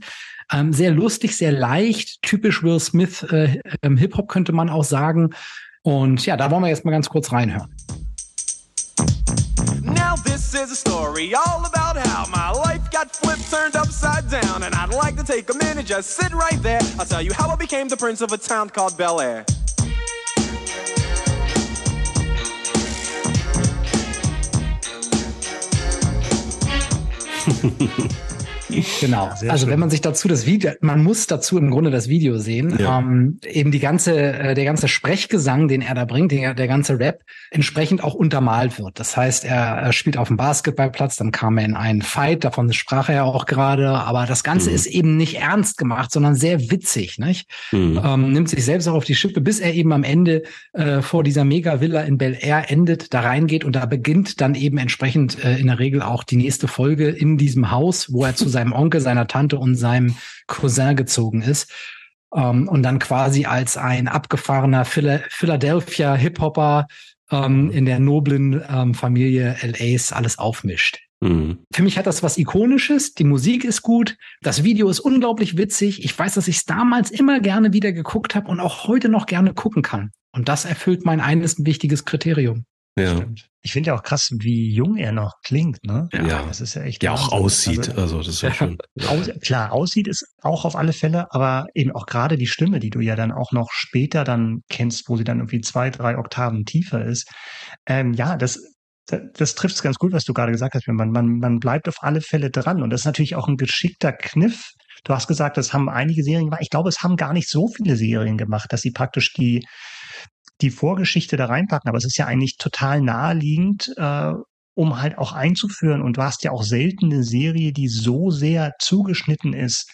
ähm, sehr lustig, sehr leicht, typisch Will Smith äh, ähm, Hip-Hop könnte man auch sagen. Und ja, da wollen wir jetzt mal ganz kurz reinhören. Now this is a story all about how my life got flipped, turned upside down. And I'd like to take a minute, just sit right there. I'll tell you how I became the prince of a town called Bel Air. (laughs) Genau. Ja, also schön. wenn man sich dazu das Video, man muss dazu im Grunde das Video sehen. Ja. Ähm, eben die ganze, äh, der ganze Sprechgesang, den er da bringt, der, der ganze Rap, entsprechend auch untermalt wird. Das heißt, er, er spielt auf dem Basketballplatz, dann kam er in einen Fight, davon sprach er ja auch gerade, aber das Ganze mhm. ist eben nicht ernst gemacht, sondern sehr witzig, nicht? Mhm. Ähm, nimmt sich selbst auch auf die Schippe, bis er eben am Ende äh, vor dieser Mega-Villa in Bel Air endet, da reingeht und da beginnt dann eben entsprechend äh, in der Regel auch die nächste Folge in diesem Haus, wo er zu seinem seinem Onkel, seiner Tante und seinem Cousin gezogen ist. Um, ähm, und dann quasi als ein abgefahrener Philadelphia Hip-Hopper ähm, in der noblen ähm, Familie LAs alles aufmischt. Mhm. Für mich hat das was Ikonisches. Die Musik ist gut. Das Video ist unglaublich witzig. Ich weiß, dass ich es damals immer gerne wieder geguckt habe und auch heute noch gerne gucken kann. Und das erfüllt mein eines wichtiges Kriterium. Ja. Stimmt. Ich finde ja auch krass, wie jung er noch klingt, ne? Ja. Das ist ja echt. Ja, auch aussieht. Also, also, das ist ja (laughs) schon. Aus, klar, aussieht ist auch auf alle Fälle, aber eben auch gerade die Stimme, die du ja dann auch noch später dann kennst, wo sie dann irgendwie zwei, drei Oktaven tiefer ist. Ähm, ja, das, das, das trifft es ganz gut, was du gerade gesagt hast. Man, man, man bleibt auf alle Fälle dran. Und das ist natürlich auch ein geschickter Kniff. Du hast gesagt, das haben einige Serien gemacht. Ich glaube, es haben gar nicht so viele Serien gemacht, dass sie praktisch die, die Vorgeschichte da reinpacken. Aber es ist ja eigentlich total naheliegend, äh, um halt auch einzuführen. Und du hast ja auch selten eine Serie, die so sehr zugeschnitten ist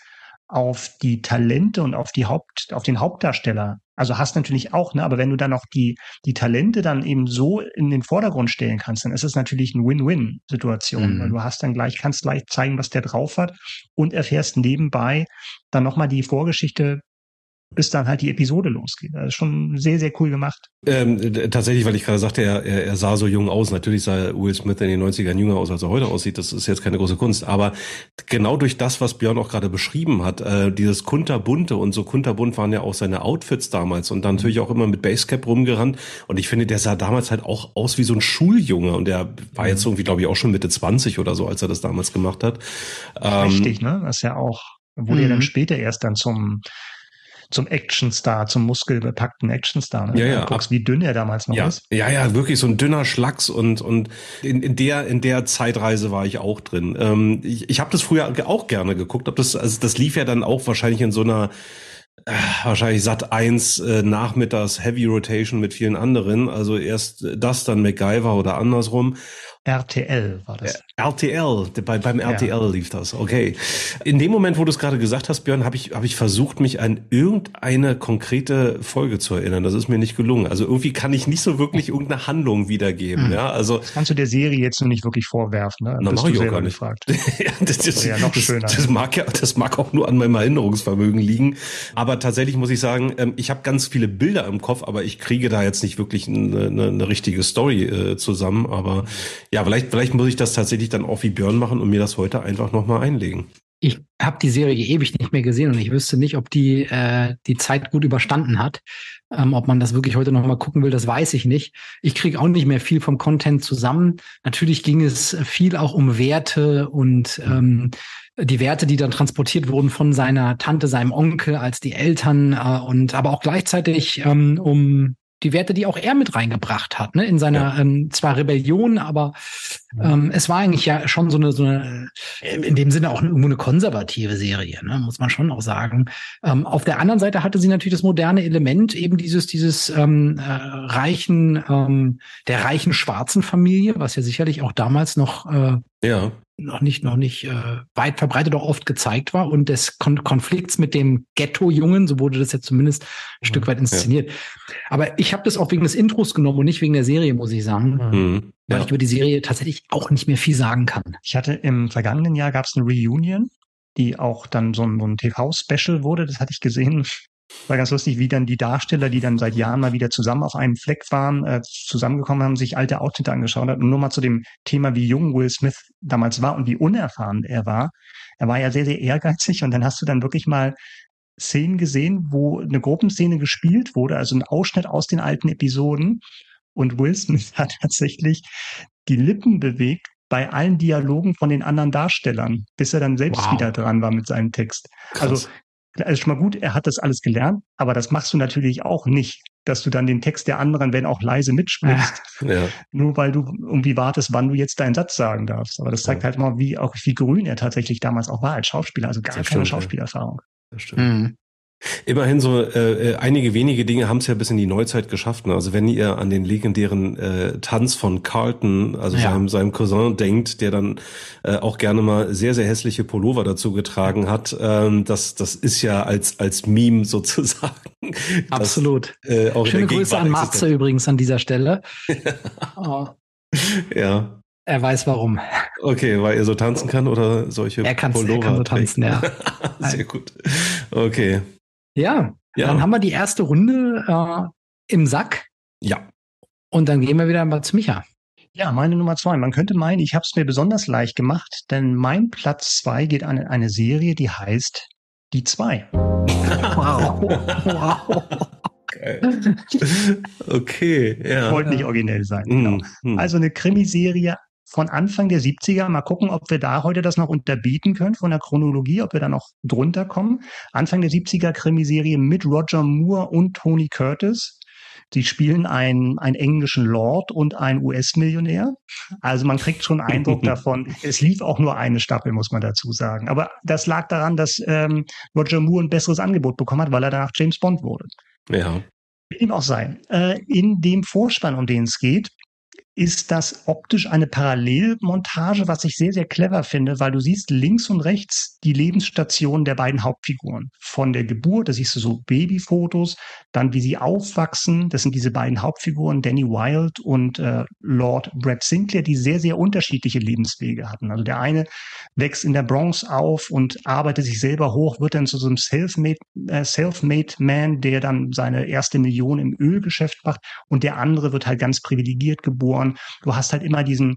auf die Talente und auf die Haupt, auf den Hauptdarsteller. Also hast natürlich auch, ne, aber wenn du dann noch die, die Talente dann eben so in den Vordergrund stellen kannst, dann ist es natürlich eine Win-Win-Situation. Mhm. Weil du hast dann gleich, kannst gleich zeigen, was der drauf hat und erfährst nebenbei dann nochmal die Vorgeschichte bis dann halt die Episode losgeht. Das ist schon sehr, sehr cool gemacht. Ähm, tatsächlich, weil ich gerade sagte, er, er, er sah so jung aus. Natürlich sah Will Smith in den 90ern jünger aus, als er heute aussieht. Das ist jetzt keine große Kunst. Aber genau durch das, was Björn auch gerade beschrieben hat, äh, dieses kunterbunte und so kunterbunt waren ja auch seine Outfits damals und dann natürlich auch immer mit Basecap rumgerannt. Und ich finde, der sah damals halt auch aus wie so ein Schuljunge und der war jetzt irgendwie, glaube ich, auch schon Mitte 20 oder so, als er das damals gemacht hat. Richtig, ähm, ne? Das ist ja auch, wurde ja dann mhm. später erst dann zum zum Actionstar, zum muskelbepackten Actionstar. Ne? Ja, ja. Guckst, wie dünn er damals noch ja. ist. Ja, ja, wirklich so ein dünner Schlacks und und in, in der in der Zeitreise war ich auch drin. Ähm, ich ich habe das früher auch gerne geguckt, ob das also das lief ja dann auch wahrscheinlich in so einer äh, wahrscheinlich Sat 1 äh, nachmittags Heavy Rotation mit vielen anderen. Also erst das, dann MacGyver oder andersrum. RTL war das. RTL, bei, beim RTL ja. lief das, okay. In dem Moment, wo du es gerade gesagt hast, Björn, habe ich, hab ich versucht, mich an irgendeine konkrete Folge zu erinnern. Das ist mir nicht gelungen. Also irgendwie kann ich nicht so wirklich irgendeine Handlung wiedergeben. Mhm. Ja, also das kannst du der Serie jetzt nur nicht wirklich vorwerfen. Ne? Na, auch gar nicht. Gefragt. (laughs) ja, das, das, das, ja noch schöner. Das, das, mag ja, das mag auch nur an meinem Erinnerungsvermögen liegen. Aber tatsächlich muss ich sagen, ähm, ich habe ganz viele Bilder im Kopf, aber ich kriege da jetzt nicht wirklich eine, eine, eine richtige Story äh, zusammen. Aber ja, vielleicht, vielleicht muss ich das tatsächlich dann auch wie Björn machen und mir das heute einfach nochmal einlegen. Ich habe die Serie ewig nicht mehr gesehen und ich wüsste nicht, ob die äh, die Zeit gut überstanden hat. Ähm, ob man das wirklich heute nochmal gucken will, das weiß ich nicht. Ich kriege auch nicht mehr viel vom Content zusammen. Natürlich ging es viel auch um Werte und ähm, die Werte, die dann transportiert wurden von seiner Tante, seinem Onkel als die Eltern äh, und aber auch gleichzeitig ähm, um die Werte, die auch er mit reingebracht hat, ne, in seiner ja. ähm, zwar Rebellion, aber ähm, es war eigentlich ja schon so eine, so eine in dem Sinne auch irgendwo eine konservative Serie, ne, muss man schon auch sagen. Ähm, auf der anderen Seite hatte sie natürlich das moderne Element, eben dieses, dieses ähm, äh, reichen, ähm, der reichen schwarzen Familie, was ja sicherlich auch damals noch äh, ja noch nicht, noch nicht äh, weit verbreitet auch oft gezeigt war und des Kon Konflikts mit dem Ghetto-Jungen, so wurde das jetzt zumindest ein mhm. Stück weit inszeniert. Ja. Aber ich habe das auch wegen des Intros genommen und nicht wegen der Serie, muss ich sagen. Mhm. Ja. Weil ich über die Serie tatsächlich auch nicht mehr viel sagen kann. Ich hatte im vergangenen Jahr gab es eine Reunion, die auch dann so ein, so ein TV-Special wurde. Das hatte ich gesehen war ganz lustig, wie dann die Darsteller, die dann seit Jahren mal wieder zusammen auf einem Fleck waren, äh, zusammengekommen haben, sich alte Outfits angeschaut haben. Und nur mal zu dem Thema, wie jung Will Smith damals war und wie unerfahren er war. Er war ja sehr, sehr ehrgeizig und dann hast du dann wirklich mal Szenen gesehen, wo eine Gruppenszene gespielt wurde, also ein Ausschnitt aus den alten Episoden. Und Will Smith (laughs) hat tatsächlich die Lippen bewegt bei allen Dialogen von den anderen Darstellern, bis er dann selbst wow. wieder dran war mit seinem Text. Krass. Also also schon mal gut, er hat das alles gelernt, aber das machst du natürlich auch nicht, dass du dann den Text der anderen, wenn auch leise mitsprichst, (laughs) ja. nur weil du irgendwie wartest, wann du jetzt deinen Satz sagen darfst. Aber das zeigt ja. halt mal, wie auch wie grün er tatsächlich damals auch war als Schauspieler, also gar das keine stimmt, Schauspielerfahrung. Das stimmt. Mhm. Immerhin so äh, äh, einige wenige Dinge haben es ja bis in die Neuzeit geschafft. Ne? Also wenn ihr an den legendären äh, Tanz von Carlton, also ja. seinem, seinem Cousin, denkt, der dann äh, auch gerne mal sehr, sehr hässliche Pullover dazu getragen hat, ähm, das, das ist ja als, als Meme sozusagen. (laughs) Absolut. Das, äh, auch Schöne Grüße an Matze übrigens an dieser Stelle. (laughs) oh. Ja. Er weiß warum. Okay, weil er so tanzen kann oder solche er Pullover Er kann so tanzen, ja. (laughs) sehr gut. Okay. Ja, ja, dann haben wir die erste Runde äh, im Sack. Ja. Und dann gehen wir wieder mal zu Micha. Ja, meine Nummer zwei. Man könnte meinen, ich habe es mir besonders leicht gemacht, denn mein Platz zwei geht an eine Serie, die heißt Die Zwei. wow. (laughs) wow. (laughs) Okay, ja. Wollte nicht originell sein. Genau. Mm, Also eine Krimiserie von Anfang der 70er. Mal gucken, ob wir da heute das noch unterbieten können von der Chronologie, ob wir da noch drunter kommen. Anfang der 70er Krimiserie mit Roger Moore und Tony Curtis. Sie spielen einen, einen englischen Lord und einen US-Millionär. Also man kriegt schon Eindruck (laughs) davon. Es lief auch nur eine Staffel, muss man dazu sagen. Aber das lag daran, dass ähm, Roger Moore ein besseres Angebot bekommen hat, weil er danach James Bond wurde. Ja. Wie ihm auch sei. Äh, in dem Vorspann, um den es geht, ist das optisch eine Parallelmontage, was ich sehr, sehr clever finde, weil du siehst links und rechts die Lebensstation der beiden Hauptfiguren. Von der Geburt, da siehst du so Babyfotos, dann wie sie aufwachsen, das sind diese beiden Hauptfiguren, Danny Wilde und äh, Lord Brad Sinclair, die sehr, sehr unterschiedliche Lebenswege hatten. Also der eine wächst in der Bronx auf und arbeitet sich selber hoch, wird dann zu so einem Self-Made äh, Self Man, der dann seine erste Million im Ölgeschäft macht und der andere wird halt ganz privilegiert geboren sondern du hast halt immer diesen,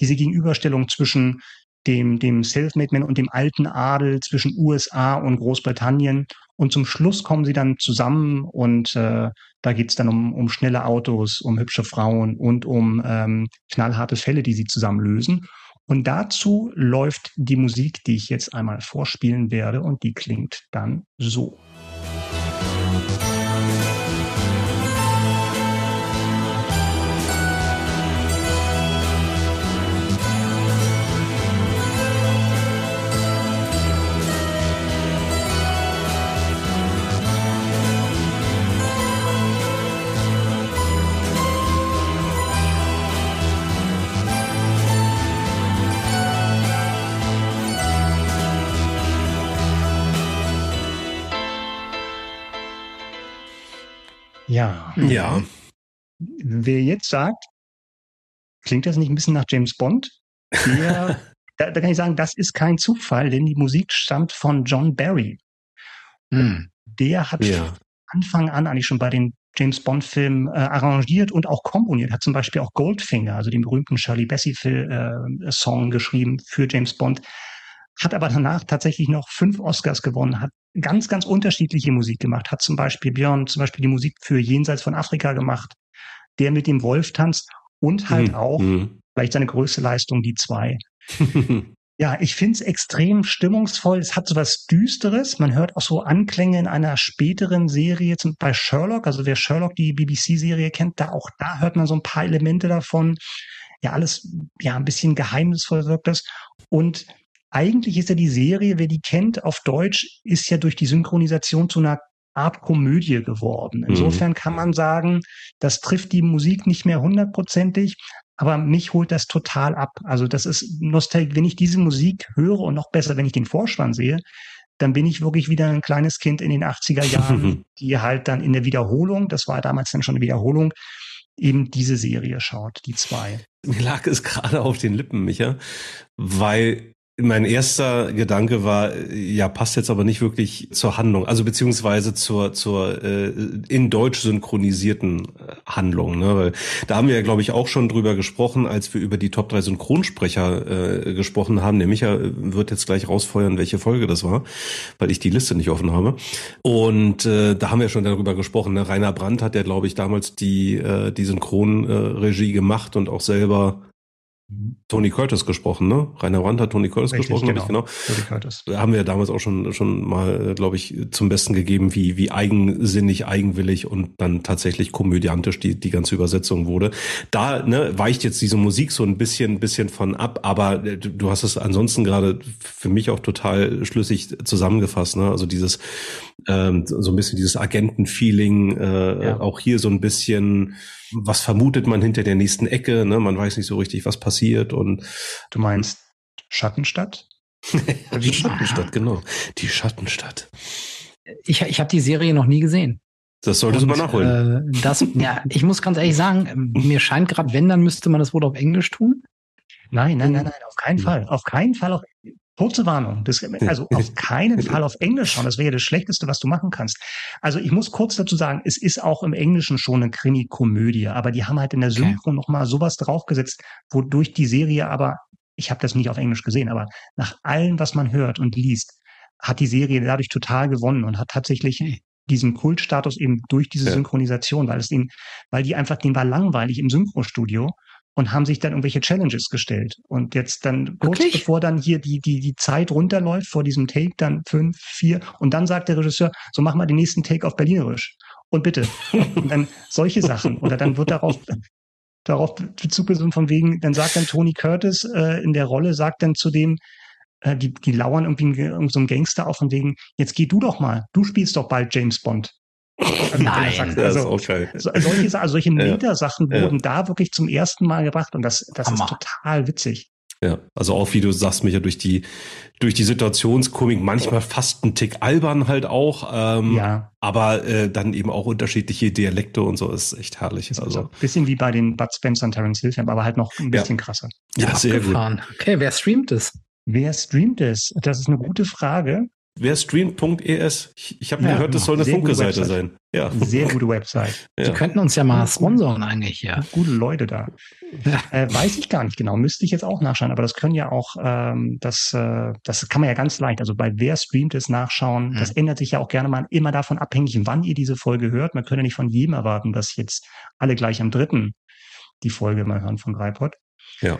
diese Gegenüberstellung zwischen dem, dem Selfmade-Man und dem alten Adel zwischen USA und Großbritannien. Und zum Schluss kommen sie dann zusammen und äh, da geht's dann um, um schnelle Autos, um hübsche Frauen und um ähm, knallharte Fälle, die sie zusammen lösen. Und dazu läuft die Musik, die ich jetzt einmal vorspielen werde und die klingt dann so. Ja. Ja. Wer jetzt sagt, klingt das nicht ein bisschen nach James Bond? Der, (laughs) da, da, kann ich sagen, das ist kein Zufall, denn die Musik stammt von John Barry. Hm. Der hat ja. Anfang an eigentlich schon bei den James Bond Filmen äh, arrangiert und auch komponiert. Hat zum Beispiel auch Goldfinger, also den berühmten Shirley Bassey äh, Song geschrieben für James Bond hat aber danach tatsächlich noch fünf Oscars gewonnen, hat ganz, ganz unterschiedliche Musik gemacht, hat zum Beispiel Björn zum Beispiel die Musik für Jenseits von Afrika gemacht, der mit dem Wolf tanzt und halt mhm. auch mhm. vielleicht seine größte Leistung, die zwei. (laughs) ja, ich find's extrem stimmungsvoll. Es hat so was Düsteres. Man hört auch so Anklänge in einer späteren Serie, zum, bei Sherlock. Also wer Sherlock, die BBC-Serie kennt, da auch da hört man so ein paar Elemente davon. Ja, alles ja ein bisschen geheimnisvoll wirkt das. Und eigentlich ist ja die Serie, wer die kennt, auf Deutsch, ist ja durch die Synchronisation zu einer Art Komödie geworden. Mhm. Insofern kann man sagen, das trifft die Musik nicht mehr hundertprozentig, aber mich holt das total ab. Also das ist Nostalgie. Wenn ich diese Musik höre und noch besser, wenn ich den Vorspann sehe, dann bin ich wirklich wieder ein kleines Kind in den 80er Jahren, (laughs) die halt dann in der Wiederholung, das war damals dann schon eine Wiederholung, eben diese Serie schaut, die zwei. Mir lag es gerade auf den Lippen, Micha, weil mein erster Gedanke war, ja, passt jetzt aber nicht wirklich zur Handlung, also beziehungsweise zur zur äh, in Deutsch synchronisierten äh, Handlung. Ne? Weil da haben wir ja, glaube ich, auch schon drüber gesprochen, als wir über die Top 3 Synchronsprecher äh, gesprochen haben. Der Micha wird jetzt gleich rausfeuern, welche Folge das war, weil ich die Liste nicht offen habe. Und äh, da haben wir schon darüber gesprochen. Ne? Rainer Brandt hat ja, glaube ich, damals die, äh, die Synchronregie gemacht und auch selber Tony Curtis gesprochen, ne? Rainer Brandt hat Tony Curtis Richtig, gesprochen, genau. genau. Tony Curtis. Haben wir damals auch schon schon mal, glaube ich, zum Besten gegeben, wie wie eigensinnig, eigenwillig und dann tatsächlich komödiantisch die die ganze Übersetzung wurde. Da ne, weicht jetzt diese Musik so ein bisschen bisschen von ab, aber äh, du hast es ansonsten gerade für mich auch total schlüssig zusammengefasst, ne? Also dieses ähm, so ein bisschen dieses Agentenfeeling, äh, ja. auch hier so ein bisschen was vermutet man hinter der nächsten Ecke, ne? Man weiß nicht so richtig, was passiert und du meinst Schattenstadt? (laughs) die Schattenstadt, genau. Die Schattenstadt. Ich, ich habe die Serie noch nie gesehen. Das solltest du mal nachholen. Äh, das, (laughs) ja, ich muss ganz ehrlich sagen, mir scheint gerade, wenn, dann müsste man das wohl auf Englisch tun. Nein, nein, nein, nein, auf keinen Fall. Auf keinen Fall. Auf, Kurze Warnung. Das, (laughs) also auf keinen Fall auf Englisch schauen. Das wäre ja das Schlechteste, was du machen kannst. Also ich muss kurz dazu sagen, es ist auch im Englischen schon eine Krimi-Komödie, aber die haben halt in der Synchro okay. nochmal sowas draufgesetzt, wodurch die Serie aber, ich habe das nicht auf Englisch gesehen, aber nach allem, was man hört und liest, hat die Serie dadurch total gewonnen und hat tatsächlich diesen Kultstatus eben durch diese ja. Synchronisation, weil es ihnen, weil die einfach, denen war langweilig im Synchrostudio und haben sich dann irgendwelche Challenges gestellt. Und jetzt dann kurz Wirklich? bevor dann hier die, die, die Zeit runterläuft vor diesem Take, dann fünf, vier, und dann sagt der Regisseur, so mach mal den nächsten Take auf Berlinerisch. Und bitte. (laughs) und dann solche Sachen. Oder dann wird darauf, darauf Bezug genommen von wegen, dann sagt dann Tony Curtis äh, in der Rolle, sagt dann zu dem, äh, die, die lauern irgendwie irgend so einem Gangster auf von wegen, jetzt geh du doch mal, du spielst doch bald James Bond. Also Nein, das also, ist auch geil. Solche, also solche (laughs) Meta-Sachen ja. wurden da wirklich zum ersten Mal gebracht und das, das ist total witzig. Ja, also auch wie du sagst, mich ja durch die durch die Situationskomik manchmal fast ein Tick albern halt auch, ähm, ja. aber äh, dann eben auch unterschiedliche Dialekte und so ist echt herrlich. Also so bisschen wie bei den Bud Spencer und Terence Hill aber halt noch ein bisschen ja. krasser. Ja, ja sehr gut. Okay, wer streamt es? Wer streamt es? Das ist eine gute Frage. Wer streamt.es? Ich, ich habe ja, gehört, das soll eine Funke-Seite sein. Ja. Sehr gute Website. (laughs) Ja. Die könnten uns ja mal sponsoren eigentlich ja. Gute Leute da. Ja. (laughs) Äh, weiß ich gar nicht genau. Müsste ich jetzt auch nachschauen. Aber das können ja auch, ähm, das, äh, das kann man ja ganz leicht. Also bei wer streamt es nachschauen. Mhm. Das ändert sich ja auch gerne mal immer davon abhängig, wann ihr diese Folge hört. Man könnte nicht von jedem erwarten, dass jetzt alle gleich am dritten die Folge mal hören von Greipod. Ja.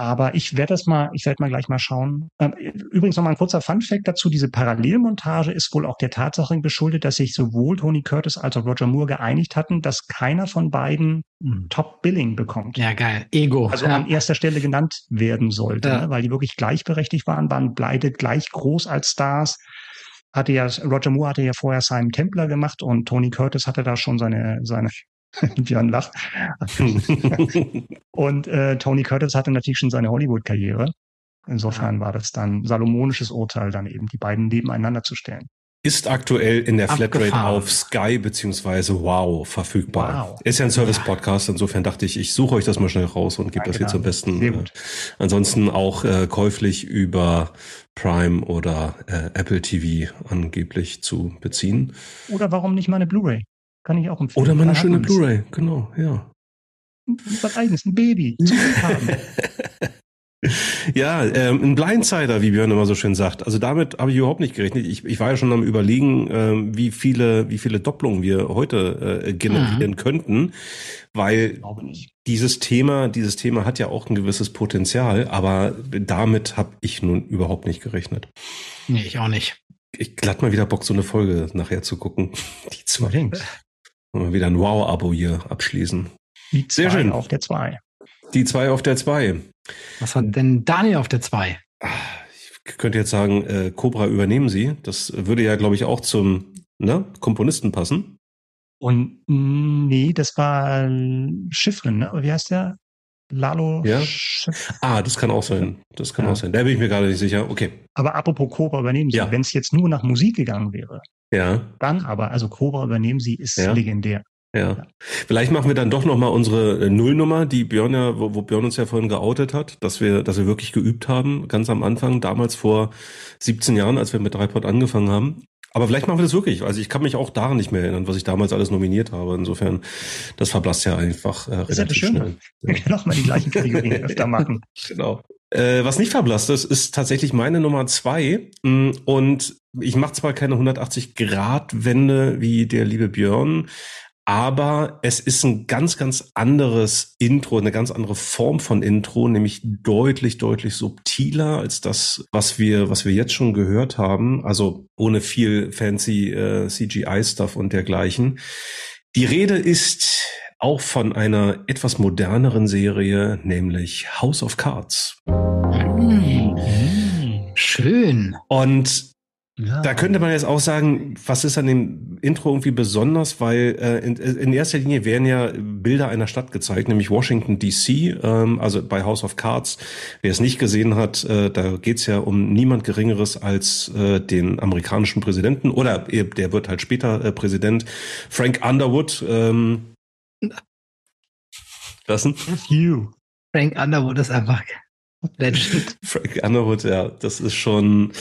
Aber ich werde das mal, ich werde mal gleich mal schauen. Ähm, übrigens noch mal ein kurzer Funfact dazu. Diese Parallelmontage ist wohl auch der Tatsache geschuldet, dass sich sowohl Tony Curtis als auch Roger Moore geeinigt hatten, dass keiner von beiden mhm. Top Billing bekommt. Ja, geil. Ego. Also ja. an erster Stelle genannt werden sollte, ja. ne? weil die wirklich gleichberechtigt waren, waren beide gleich groß als Stars. Hatte ja, Roger Moore hatte ja vorher Simon Templer gemacht und Tony Curtis hatte da schon seine, seine (laughs) Björn lacht. (laughs) und äh, Tony Curtis hatte natürlich schon seine Hollywood-Karriere. Insofern war das dann salomonisches Urteil, dann eben die beiden nebeneinander zu stellen. Ist aktuell in der Flatrate auf Sky beziehungsweise Wow verfügbar. Wow. Ist ja ein Service-Podcast, insofern dachte ich, ich suche euch das mal schnell raus und gebe das hier zum Besten. Sehr gut. Äh, ansonsten auch äh, käuflich über Prime oder äh, Apple TV angeblich zu beziehen. Oder warum nicht mal eine Blu-ray? Kann ich auch empfehlen. Oder mal eine schöne Blu-ray, genau, ja. Was eigenes, ein Baby. (laughs) ja, ähm, ein Blindsider, wie Björn immer so schön sagt. Also damit habe ich überhaupt nicht gerechnet. Ich, ich war ja schon am überlegen, ähm, wie viele, wie viele Doppelungen wir heute äh, generieren mhm. könnten, weil dieses Thema, dieses Thema hat ja auch ein gewisses Potenzial, aber damit habe ich nun überhaupt nicht gerechnet. Nee, ich auch nicht. Ich glatt mal wieder Bock, so eine Folge nachher zu gucken. (laughs) Die zwei. Mal wieder ein Wow-Abo hier abschließen. Die zwei Sehr schön. auf der 2. Die zwei auf der 2. Was hat denn Daniel auf der 2? Ich könnte jetzt sagen, äh, Cobra übernehmen Sie. Das würde ja, glaube ich, auch zum ne, Komponisten passen. Und nee, das war Schiffrin, ne? Wie heißt der? Lalo. Ja. Ah, das kann auch sein. Das kann ja. auch sein. Da bin ich mir gerade nicht sicher. Okay. Aber apropos Cobra übernehmen Sie, ja. wenn es jetzt nur nach Musik gegangen wäre, ja. dann aber, also Cobra übernehmen Sie ist ja. legendär. Ja. ja. Vielleicht machen wir dann doch nochmal unsere äh, Nullnummer, die Björn ja, wo, wo Björn uns ja vorhin geoutet hat, dass wir, dass wir wirklich geübt haben, ganz am Anfang, damals vor 17 Jahren, als wir mit Dreipod angefangen haben. Aber vielleicht machen wir das wirklich. Also ich kann mich auch daran nicht mehr erinnern, was ich damals alles nominiert habe. Insofern, das verblasst ja einfach äh, relativ das ist ja schnell. Wir können auch mal die gleichen Kategorien (laughs) öfter machen. Genau. Äh, was nicht verblasst ist, ist tatsächlich meine Nummer zwei. Mm, und ich mache zwar keine 180-Grad-Wende wie der liebe Björn, aber es ist ein ganz, ganz anderes Intro, eine ganz andere Form von Intro, nämlich deutlich, deutlich subtiler als das, was wir, was wir jetzt schon gehört haben. Also ohne viel fancy äh, CGI-Stuff und dergleichen. Die Rede ist auch von einer etwas moderneren Serie, nämlich House of Cards. Mmh. Schön. Und ja. Da könnte man jetzt auch sagen, was ist an dem Intro irgendwie besonders, weil äh, in, in, erster Linie werden ja Bilder einer Stadt gezeigt, nämlich Washington DC, ähm, also bei House of Cards. Wer es nicht gesehen hat, äh, da geht's ja um niemand Geringeres als äh, den amerikanischen Präsidenten oder der wird halt später äh, Präsident, Frank Underwood. Ähm, lassen. You. Frank Underwood ist einfach Legend. (laughs) Frank Underwood, ja, das ist schon,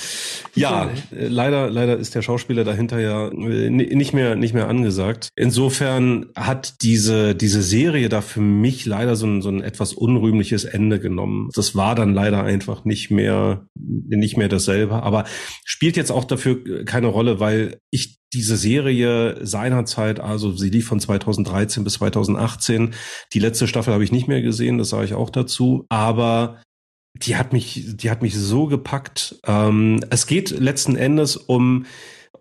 ja, leider, leider ist der Schauspieler dahinter ja äh, nicht mehr, nicht mehr angesagt. Insofern hat diese, diese Serie da für mich leider so ein, so ein etwas unrühmliches Ende genommen. Das war dann leider einfach nicht mehr, nicht mehr dasselbe, aber spielt jetzt auch dafür keine Rolle, weil ich diese Serie seinerzeit, also sie lief von 2013 bis 2018. Die letzte Staffel habe ich nicht mehr gesehen, das sage ich auch dazu. Aber die hat mich, die hat mich so gepackt. Ähm, es geht letzten Endes um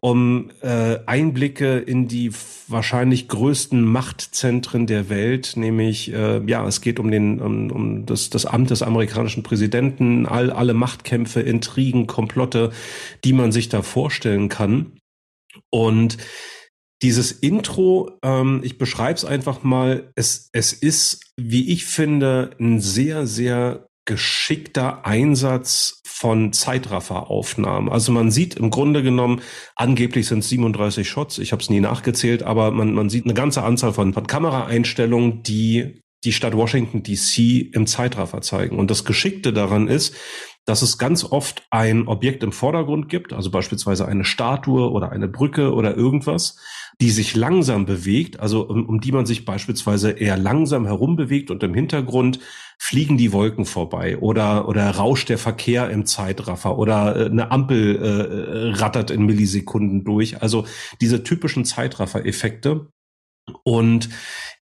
um äh, Einblicke in die wahrscheinlich größten Machtzentren der Welt, nämlich äh, ja, es geht um den um, um das, das Amt des amerikanischen Präsidenten, all alle Machtkämpfe, Intrigen, Komplotte, die man sich da vorstellen kann. Und dieses Intro, ähm, ich beschreibe es einfach mal, es, es ist, wie ich finde, ein sehr, sehr geschickter Einsatz von Zeitrafferaufnahmen. Also man sieht im Grunde genommen, angeblich sind es 37 Shots, ich habe es nie nachgezählt, aber man, man sieht eine ganze Anzahl von, von Kameraeinstellungen, die die Stadt Washington DC im Zeitraffer zeigen. Und das Geschickte daran ist, dass es ganz oft ein Objekt im Vordergrund gibt, also beispielsweise eine Statue oder eine Brücke oder irgendwas, die sich langsam bewegt, also um, um die man sich beispielsweise eher langsam herumbewegt und im Hintergrund fliegen die Wolken vorbei oder oder rauscht der Verkehr im Zeitraffer oder äh, eine Ampel äh, rattert in Millisekunden durch. Also diese typischen Zeitraffer-Effekte. Und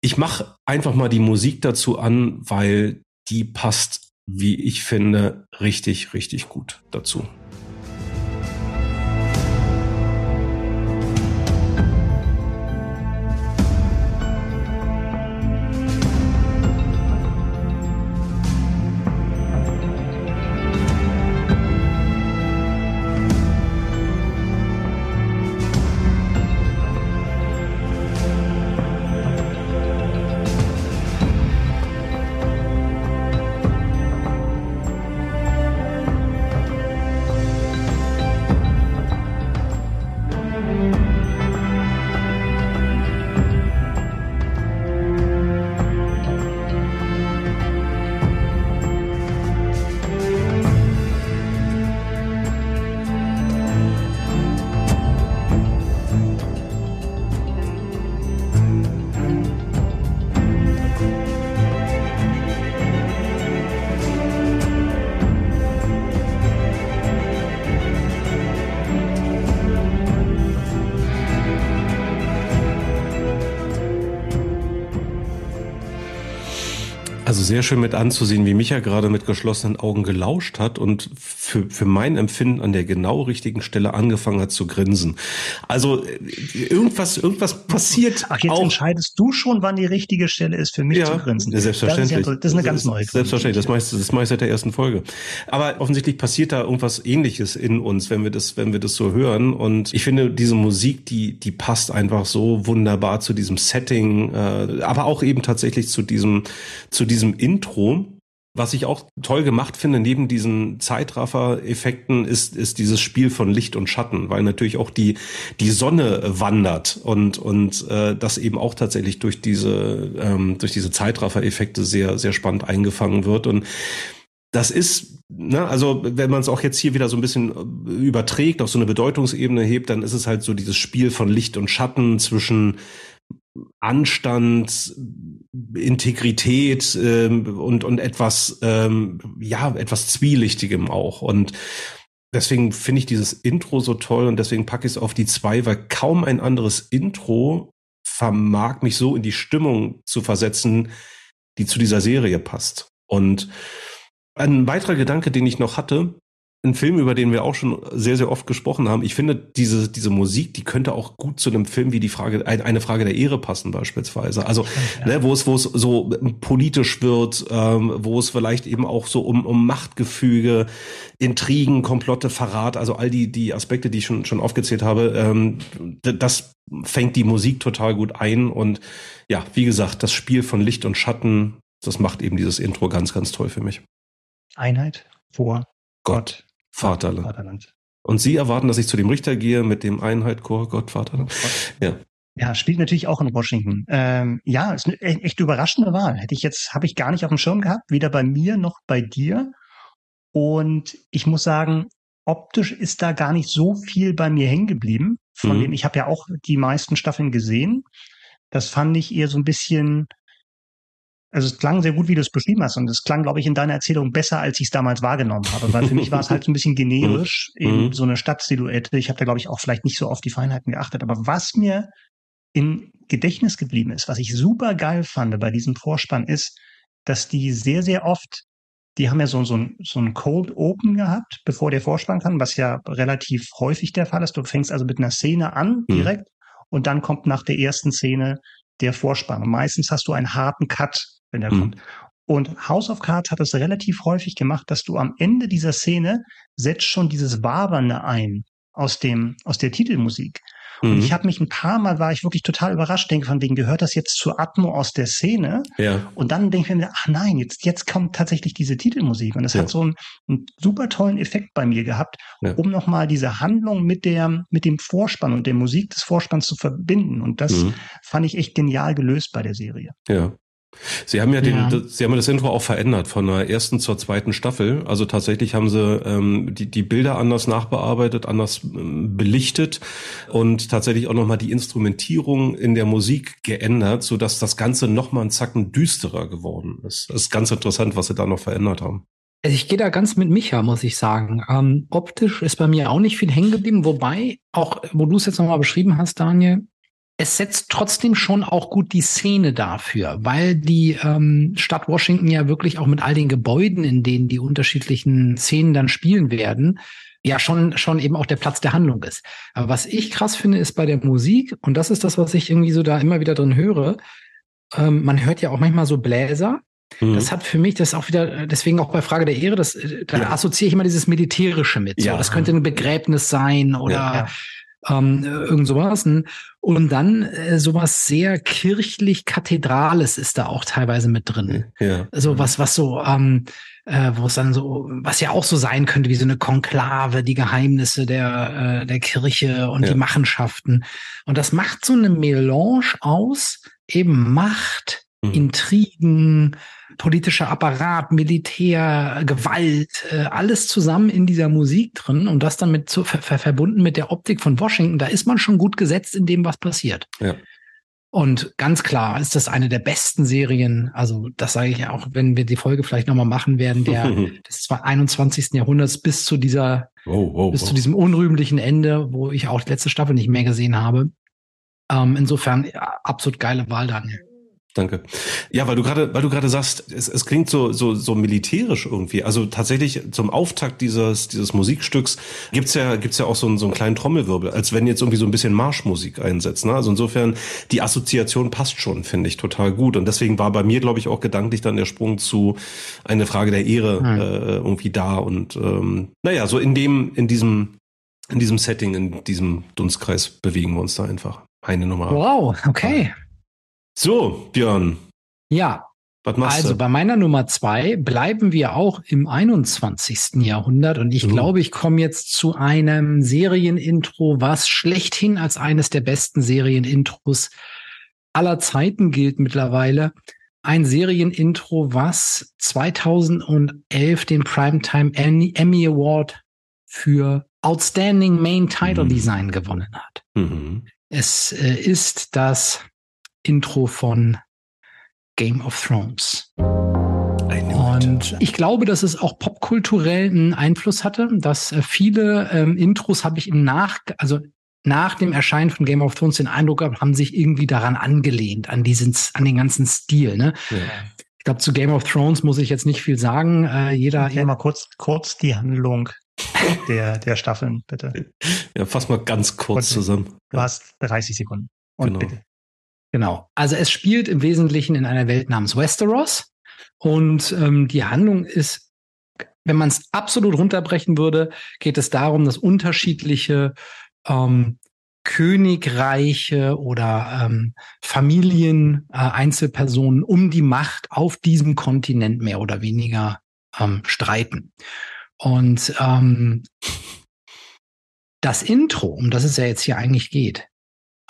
ich mache einfach mal die Musik dazu an, weil die passt wie ich finde, richtig, richtig gut dazu. Sehr schön mit anzusehen, wie Micha gerade mit geschlossenen Augen gelauscht hat und für, für mein Empfinden an der genau richtigen Stelle angefangen hat zu grinsen. Also irgendwas, irgendwas passiert. Ach, jetzt auch. entscheidest du schon, wann die richtige Stelle ist für mich ja, zu grinsen. Selbstverständlich. Das ist, ja, das ist eine ganz neue Selbstverständlich. Das meiste, das meiste seit der ersten Folge. Aber offensichtlich passiert da irgendwas ähnliches in uns, wenn wir das, wenn wir das so hören. Und ich finde, diese Musik, die, die passt einfach so wunderbar zu diesem Setting, äh, aber auch eben tatsächlich zu diesem, zu diesem Intro. Was ich auch toll gemacht finde, neben diesen Zeitraffer-Effekten, ist, ist dieses Spiel von Licht und Schatten, weil natürlich auch die, die Sonne wandert und, und äh, das eben auch tatsächlich durch diese, ähm, durch diese Zeitraffer-Effekte sehr, sehr spannend eingefangen wird. Und das ist, ne, also wenn man es auch jetzt hier wieder so ein bisschen überträgt, auf so eine Bedeutungsebene hebt, dann ist es halt so dieses Spiel von Licht und Schatten zwischen Anstand, Integrität ähm, und und etwas ähm, ja etwas zwielichtigem auch und deswegen finde ich dieses Intro so toll und deswegen packe ich es auf die zwei, weil kaum ein anderes Intro vermag mich so in die Stimmung zu versetzen, die zu dieser Serie passt. Und ein weiterer Gedanke, den ich noch hatte, ein Film, über den wir auch schon sehr, sehr oft gesprochen haben. Ich finde, diese, diese Musik, die könnte auch gut zu einem Film wie die Frage, eine Frage der Ehre passen, beispielsweise. Also, ja. ne, wo es, wo es so politisch wird, ähm, wo es vielleicht eben auch so um, um Machtgefüge, Intrigen, Komplotte, Verrat, also all die, die Aspekte, die ich schon, schon aufgezählt habe, ähm, das fängt die Musik total gut ein. Und ja, wie gesagt, das Spiel von Licht und Schatten, das macht eben dieses Intro ganz, ganz toll für mich. Einheit vor Gott. Vaterland. Vaterland. Und Sie erwarten, dass ich zu dem Richter gehe mit dem Einheit, Chor, Gott, Vaterland? Ja. Ja, spielt natürlich auch in Washington. Ähm, ja, ist eine e-, echt überraschende Wahl. Hätte ich jetzt, habe ich gar nicht auf dem Schirm gehabt, weder bei mir noch bei dir. Und ich muss sagen, optisch ist da gar nicht so viel bei mir hängen geblieben. Von mhm. dem, ich habe ja auch die meisten Staffeln gesehen. Das fand ich eher so ein bisschen, also es klang sehr gut, wie du es beschrieben hast. Und es klang, glaube ich, in deiner Erzählung besser, als ich es damals wahrgenommen habe. Weil für mich war es halt so ein bisschen (laughs) generisch mhm. in mhm. so einer Stadtsilhouette. Ich habe da, glaube ich, auch vielleicht nicht so auf die Feinheiten geachtet. Aber was mir im Gedächtnis geblieben ist, was ich super geil fand bei diesem Vorspann, ist, dass die sehr, sehr oft, die haben ja so, so, ein, so ein Cold Open gehabt, bevor der Vorspann kann, was ja relativ häufig der Fall ist. Du fängst also mit einer Szene an, mhm. direkt, mhm. und dann kommt nach der ersten Szene der Vorspann. Und meistens hast du einen harten Cut, wenn der mhm. kommt. Und House of Cards hat es relativ häufig gemacht, dass du am Ende dieser Szene setzt schon dieses Wabernde ein aus dem, aus der Titelmusik. Und mhm. ich habe mich ein paar Mal war ich wirklich total überrascht, denke von wegen gehört das jetzt zur Atmo aus der Szene? Ja. Und dann denke ich mir, ach nein, jetzt jetzt kommt tatsächlich diese Titelmusik und das ja. hat so einen, einen, super tollen Effekt bei mir gehabt, ja. um noch mal diese Handlung mit der mit dem Vorspann und der Musik des Vorspanns zu verbinden. Und das mhm. fand ich echt genial gelöst bei der Serie. Ja. Sie haben ja, den, ja. Sie haben ja das Intro auch verändert von der ersten zur zweiten Staffel. Also tatsächlich haben Sie ähm, die, die Bilder anders nachbearbeitet, anders ähm, belichtet und tatsächlich auch nochmal die Instrumentierung in der Musik geändert, so dass das Ganze nochmal einen Zacken düsterer geworden ist. Das ist ganz interessant, was Sie da noch verändert haben. Also ich gehe da ganz mit Micha, muss ich sagen. Ähm, optisch ist bei mir auch nicht viel hängen geblieben, wobei auch, wo du es jetzt nochmal beschrieben hast, Daniel, es setzt trotzdem schon auch gut die Szene dafür, weil die ähm, Stadt Washington ja wirklich auch mit all den Gebäuden, in denen die unterschiedlichen Szenen dann spielen werden, ja schon schon eben auch der Platz der Handlung ist. Aber was ich krass finde, ist bei der Musik und das ist das, was ich irgendwie so da immer wieder drin höre. Ähm, man hört ja auch manchmal so Bläser. Mhm. Das hat für mich, das ist auch wieder, deswegen auch bei Frage der Ehre, das, da ja. assoziiere ich immer dieses Militärische mit. So. Ja. Das könnte ein Begräbnis sein oder ja ähm, irgend sowas. Und dann äh, sowas sehr kirchlich kathedrales ist da auch teilweise mit drin. Ja. So was, was so, ähm, äh, wo es dann so, was ja auch so sein könnte, wie so eine Konklave, die Geheimnisse der, äh, der Kirche und ja. die Machenschaften. Und das macht so eine Melange aus, eben Macht, mhm. Intrigen, politischer Apparat, Militär, Gewalt, äh, alles zusammen in dieser Musik drin und das dann mit zu, ver verbunden mit der Optik von Washington, da ist man schon gut gesetzt in dem, was passiert. Ja. Und ganz klar ist das eine der besten Serien. Also das sage ich auch, wenn wir die Folge vielleicht nochmal machen werden, der (laughs) des 21. Jahrhunderts bis zu dieser, oh, oh, bis oh. zu diesem unrühmlichen Ende, wo ich auch die letzte Staffel nicht mehr gesehen habe. Ähm, insofern ja, absolut geile Wahl, Daniel. Danke. Ja, weil du gerade, weil du gerade sagst, es, es klingt so, so, so militärisch irgendwie. Also tatsächlich zum Auftakt dieses, dieses Musikstücks gibt's ja, gibt's ja auch so einen, so einen kleinen Trommelwirbel, als wenn jetzt irgendwie so ein bisschen Marschmusik einsetzt. Ne? Also insofern, die Assoziation passt schon, finde ich, total gut. Und deswegen war bei mir, glaube ich, auch gedanklich dann der Sprung zu eine Frage der Ehre hm. äh, irgendwie da. Und ähm, naja, so in dem, in diesem, in diesem Setting, in diesem Dunstkreis bewegen wir uns da einfach. Eine Nummer. Wow, okay. So, Björn. Ja. Was machst also du? bei meiner Nummer zwei bleiben wir auch im 21. Jahrhundert und ich uh. glaube, ich komme jetzt zu einem Serienintro, was schlechthin als eines der besten Serienintros aller Zeiten gilt mittlerweile. Ein Serienintro, was 2011 den Primetime Emmy Award für Outstanding Main Title mhm. Design gewonnen hat. Mhm. Es äh, ist das Intro von Game of Thrones. Und ich glaube, dass es auch popkulturell einen Einfluss hatte, dass äh, viele ähm, Intros habe ich im Nach, also nach dem Erscheinen von Game of Thrones den Eindruck gehabt, haben sich irgendwie daran angelehnt, an diesen, an den ganzen Stil. Ne? Ja. Ich glaube, zu Game of Thrones muss ich jetzt nicht viel sagen. Äh, jeder. Ja, mal kurz, kurz die Handlung (laughs) der, der Staffeln, bitte. Ja, fass mal ganz kurz zusammen. Du hast 30 Sekunden. Und genau. bitte. Genau. Also es spielt im Wesentlichen in einer Welt namens Westeros. Und ähm, die Handlung ist, wenn man es absolut runterbrechen würde, geht es darum, dass unterschiedliche ähm, Königreiche oder ähm, Familien, äh, Einzelpersonen um die Macht auf diesem Kontinent mehr oder weniger ähm, streiten. Und ähm, das Intro, um das es ja jetzt hier eigentlich geht,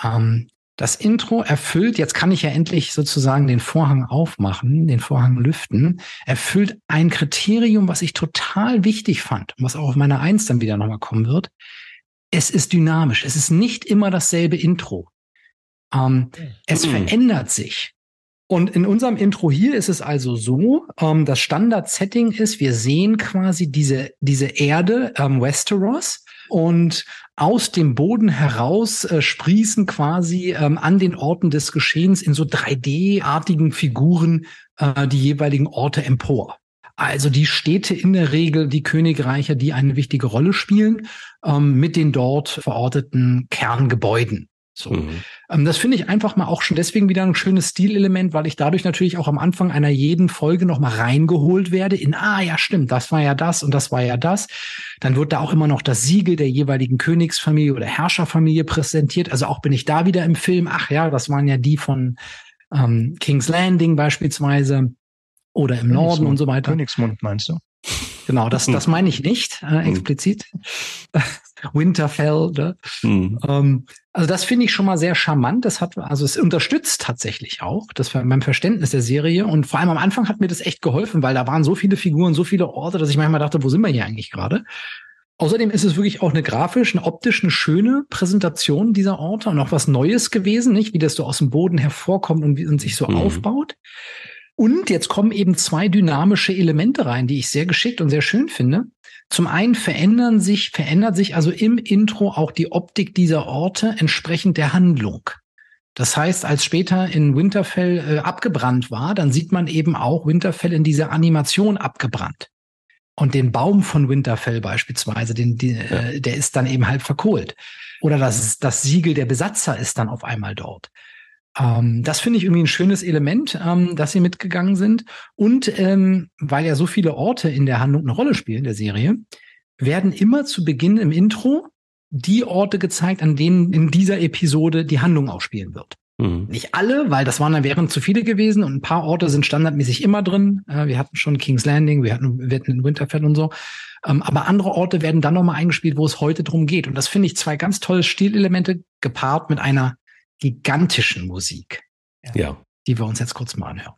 ähm, Das Intro erfüllt, jetzt kann ich ja endlich sozusagen den Vorhang aufmachen, den Vorhang lüften, erfüllt ein Kriterium, was ich total wichtig fand und was auch auf meiner Eins dann wieder nochmal kommen wird. Es ist dynamisch. Es ist nicht immer dasselbe Intro. Ähm, es mhm. verändert sich. Und in unserem Intro hier ist es also so, ähm, das Standard-Setting ist, wir sehen quasi diese, diese Erde, ähm, Westeros, und aus dem Boden heraus äh, sprießen quasi ähm, an den Orten des Geschehens in so 3D-artigen Figuren äh, die jeweiligen Orte empor. Also die Städte in der Regel, die Königreiche, die eine wichtige Rolle spielen, ähm, mit den dort verorteten Kerngebäuden. So. Mhm. Ähm, das finde ich einfach mal auch schon deswegen wieder ein schönes Stilelement, weil ich dadurch natürlich auch am Anfang einer jeden Folge noch mal reingeholt werde in, ah ja, stimmt, das war ja das und das war ja das. Dann wird da auch immer noch das Siegel der jeweiligen Königsfamilie oder Herrscherfamilie präsentiert. Also auch bin ich da wieder im Film, ach ja, das waren ja die von ähm, King's Landing beispielsweise oder im Norden und so weiter. Königsmund meinst du? Genau, das, das meine ich nicht äh, hm. explizit. (laughs) Winterfell. Ne? Mhm. Ähm, also das finde ich schon mal sehr charmant. Das hat, also es unterstützt tatsächlich auch, das war mein Verständnis der Serie. Und vor allem am Anfang hat mir das echt geholfen, weil da waren so viele Figuren, so viele Orte, dass ich manchmal dachte, wo sind wir hier eigentlich gerade? Außerdem ist es wirklich auch eine grafisch, eine optisch, eine schöne Präsentation dieser Orte und auch was Neues gewesen, nicht? Wie das so aus dem Boden hervorkommt und wie und sich so mhm. aufbaut. Und jetzt kommen eben zwei dynamische Elemente rein, die ich sehr geschickt und sehr schön finde. Zum einen verändern sich, verändert sich also im Intro auch die Optik dieser Orte entsprechend der Handlung. Das heißt, als später in Winterfell äh, abgebrannt war, dann sieht man eben auch Winterfell in dieser Animation abgebrannt. Und den Baum von Winterfell beispielsweise, den, die, äh, der ist dann eben halb verkohlt. Oder das, das Siegel der Besatzer ist dann auf einmal dort. Ähm, das finde ich irgendwie ein schönes Element, ähm, dass sie mitgegangen sind. Und ähm, weil ja so viele Orte in der Handlung eine Rolle spielen, der Serie, werden immer zu Beginn im Intro die Orte gezeigt, an denen in dieser Episode die Handlung auch spielen wird. Mhm. Nicht alle, weil das waren dann wären zu viele gewesen und ein paar Orte sind standardmäßig immer drin. Äh, wir hatten schon King's Landing, wir hatten, wir hatten in Winterfell und so. Ähm, aber andere Orte werden dann nochmal eingespielt, wo es heute drum geht. Und das finde ich zwei ganz tolle Stilelemente gepaart mit einer gigantischen Musik. Ja. Die wir uns jetzt kurz mal anhören.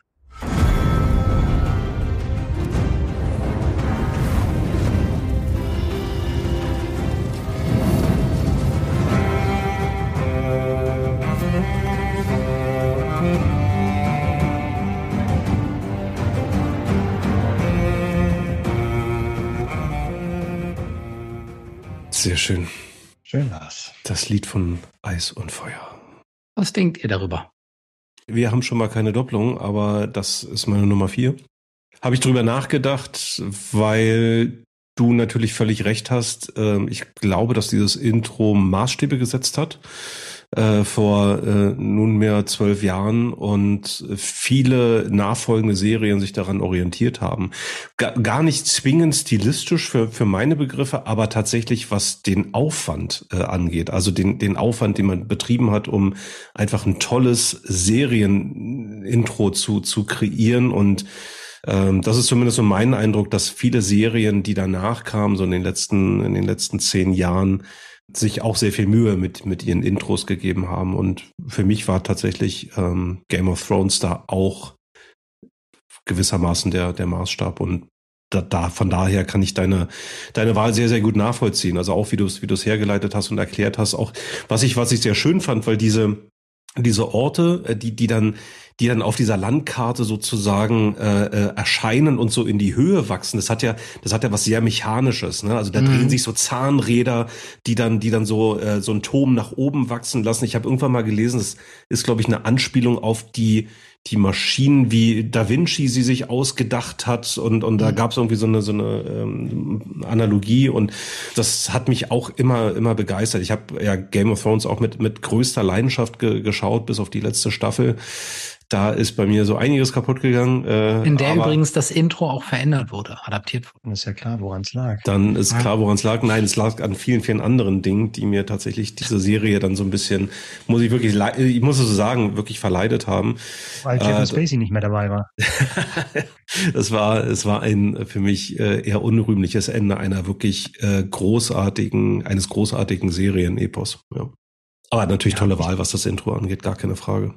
Sehr schön. Schön war's. Das Lied von Eis und Feuer. Was denkt ihr darüber? Wir haben schon mal keine Doppelung, aber das ist meine Nummer vier. Habe ich drüber nachgedacht, weil du natürlich völlig recht hast. Ähm, ich glaube, dass dieses Intro Maßstäbe gesetzt hat äh, vor äh, nunmehr zwölf Jahren und viele nachfolgende Serien sich daran orientiert haben. Gar, gar nicht zwingend stilistisch für, für meine Begriffe, aber tatsächlich was den Aufwand äh, angeht, also den, den Aufwand, den man betrieben hat, um einfach ein tolles Serienintro zu, zu kreieren und ähm, das ist zumindest so mein Eindruck, dass viele Serien, die danach kamen, so in den letzten, in den letzten zehn Jahren, sich auch sehr viel Mühe mit, mit ihren Intros gegeben haben. Und für mich war tatsächlich ähm, Game of Thrones da auch gewissermaßen der, der Maßstab. Und da, da, von daher kann ich deine, deine Wahl sehr, sehr gut nachvollziehen. Also auch wie du es, wie du es hergeleitet hast und erklärt hast. Auch was ich, was ich sehr schön fand, weil diese, diese Orte, äh, die, die dann, die dann auf dieser Landkarte sozusagen äh, äh, erscheinen und so in die Höhe wachsen. Das hat ja, das hat ja was sehr mechanisches. Ne? Also da mhm. drehen sich so Zahnräder, die dann, die dann so äh, so ein Turm nach oben wachsen lassen. Ich habe irgendwann mal gelesen, das ist glaube ich eine Anspielung auf die die Maschinen, wie Da Vinci sie sich ausgedacht hat und und da mhm. gab es irgendwie so eine so eine ähm, Analogie und das hat mich auch immer immer begeistert. Ich habe ja Game of Thrones auch mit mit größter Leidenschaft ge geschaut bis auf die letzte Staffel da ist bei mir so einiges kaputt gegangen. Äh, In der übrigens das Intro auch verändert wurde, adaptiert wurde. Ist ja klar, woran es lag. Dann ist ja. klar, woran es lag. Nein, es lag an vielen, vielen anderen Dingen, die mir tatsächlich diese Serie dann so ein bisschen, muss ich wirklich, ich muss es so sagen, wirklich verleidet haben. Weil Kevin äh, Spacey nicht mehr dabei war. (laughs) es war, es war ein für mich äh, eher unrühmliches Ende einer wirklich äh, großartigen, eines großartigen Serienepos. Ja. Aber natürlich tolle Wahl, was das Intro angeht, gar keine Frage.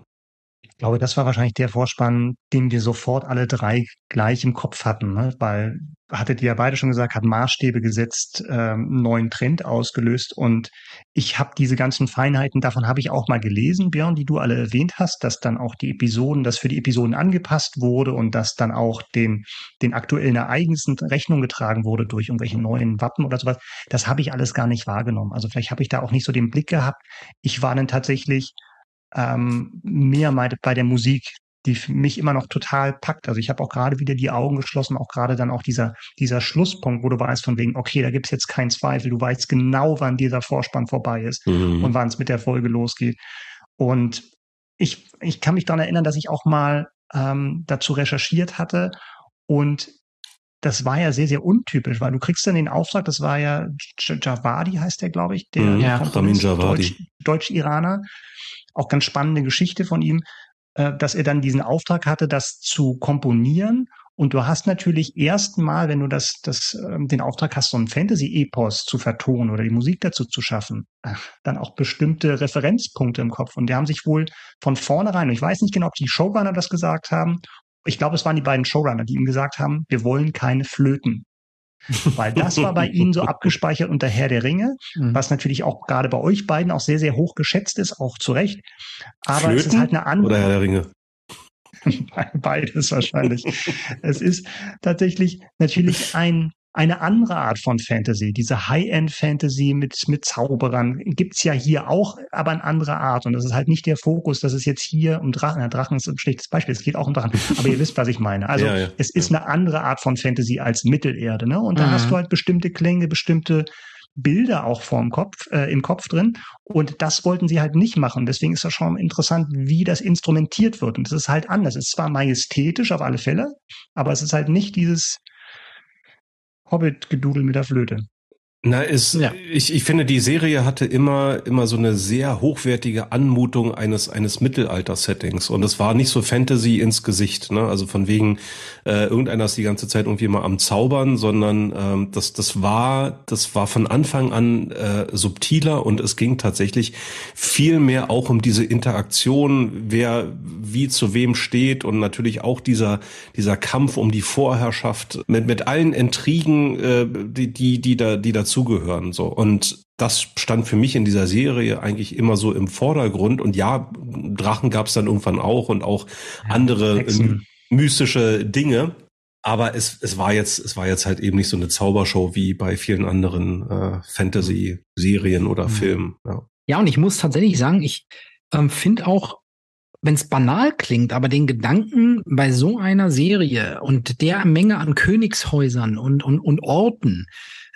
Ich glaube, das war wahrscheinlich der Vorspann, den wir sofort alle drei gleich im Kopf hatten, ne? weil hattet ihr ja beide schon gesagt, hat Maßstäbe gesetzt, ähm, neuen Trend ausgelöst und ich habe diese ganzen Feinheiten, davon habe ich auch mal gelesen, Björn, die du alle erwähnt hast, dass dann auch die Episoden, dass für die Episoden angepasst wurde und dass dann auch den, den aktuellen Ereignissen Rechnung getragen wurde durch irgendwelche neuen Wappen oder sowas. Das habe ich alles gar nicht wahrgenommen. Also vielleicht habe ich da auch nicht so den Blick gehabt. Ich war dann tatsächlich ähm, mehr bei der Musik, die mich immer noch total packt. Also ich habe auch gerade wieder die Augen geschlossen, auch gerade dann auch dieser, dieser Schlusspunkt, wo du weißt von wegen, okay, da gibt's jetzt keinen Zweifel, du weißt genau, wann dieser Vorspann vorbei ist mhm. und wann es mit der Folge losgeht. Und ich, ich kann mich daran erinnern, dass ich auch mal ähm, dazu recherchiert hatte und das war ja sehr, sehr untypisch, weil du kriegst dann den Auftrag, das war ja Javadi heißt der, glaube ich, der mhm, ja, Ramin Javadi. Deutsch-Iraner. Auch ganz spannende Geschichte von ihm, äh, dass er dann diesen Auftrag hatte, das zu komponieren. Und du hast natürlich erstmal, wenn du das, das, ähm, den Auftrag hast, so ein Fantasy-Epos zu vertonen oder die Musik dazu zu schaffen, dann auch bestimmte Referenzpunkte im Kopf. Und die haben sich wohl von vornherein, und ich weiß nicht genau, ob die Showrunner das gesagt haben, ich glaube, es waren die beiden Showrunner, die ihm gesagt haben, wir wollen keine Flöten. Weil das war bei Ihnen so (laughs) abgespeichert unter Herr der Ringe, mhm. was natürlich auch gerade bei euch beiden auch sehr, sehr hoch geschätzt ist, auch zu Recht. Aber Flöten es ist halt eine andere. Oder Herr der Ringe? (laughs) Beides wahrscheinlich. es ist tatsächlich natürlich ein eine andere Art von Fantasy. Diese High-End-Fantasy mit, mit Zauberern gibt's ja hier auch, aber eine andere Art. Und das ist halt nicht der Fokus, dass es jetzt hier um Drachen, ja, Drachen ist ein schlechtes Beispiel, es geht auch um Drachen, aber ihr wisst, was ich meine. Also (laughs) ja, ja, es ist eine andere Art von Fantasy als Mittelerde. Ne? Und da mhm. hast du halt bestimmte Klänge, bestimmte Bilder auch vorm Kopf, äh, im Kopf drin. Und das wollten sie halt nicht machen. Deswegen ist das schon interessant, wie das instrumentiert wird. Und das ist halt anders. Es ist zwar majestätisch auf alle Fälle, aber es ist halt nicht dieses Hobbit-Gedudel mit der Flöte. Na, ist, ja. ich, ich finde, die Serie hatte immer, immer so eine sehr hochwertige Anmutung eines, eines Mittelalter-Settings. Und es war nicht so Fantasy ins Gesicht, ne? Also von wegen, äh, irgendeiner ist die ganze Zeit irgendwie mal am Zaubern, sondern ähm, das, das war, das war von Anfang an äh, subtiler und es ging tatsächlich viel mehr auch um diese Interaktion, wer wie zu wem steht und natürlich auch dieser, dieser Kampf um die Vorherrschaft mit, mit allen Intrigen, äh, die, die, die da, die dazu dazugehören. So. Und das stand für mich in dieser Serie eigentlich immer so im Vordergrund. Und ja, Drachen gab es dann irgendwann auch und auch ja, andere Hexen. mystische Dinge. Aber es, es war jetzt, es war jetzt halt eben nicht so eine Zaubershow wie bei vielen anderen äh, Fantasy-Serien oder mhm. Filmen. Ja. ja, und ich muss tatsächlich sagen, ich ähm, finde auch, wenn es banal klingt, aber den Gedanken bei so einer Serie und der Menge an Königshäusern und, und, und Orten,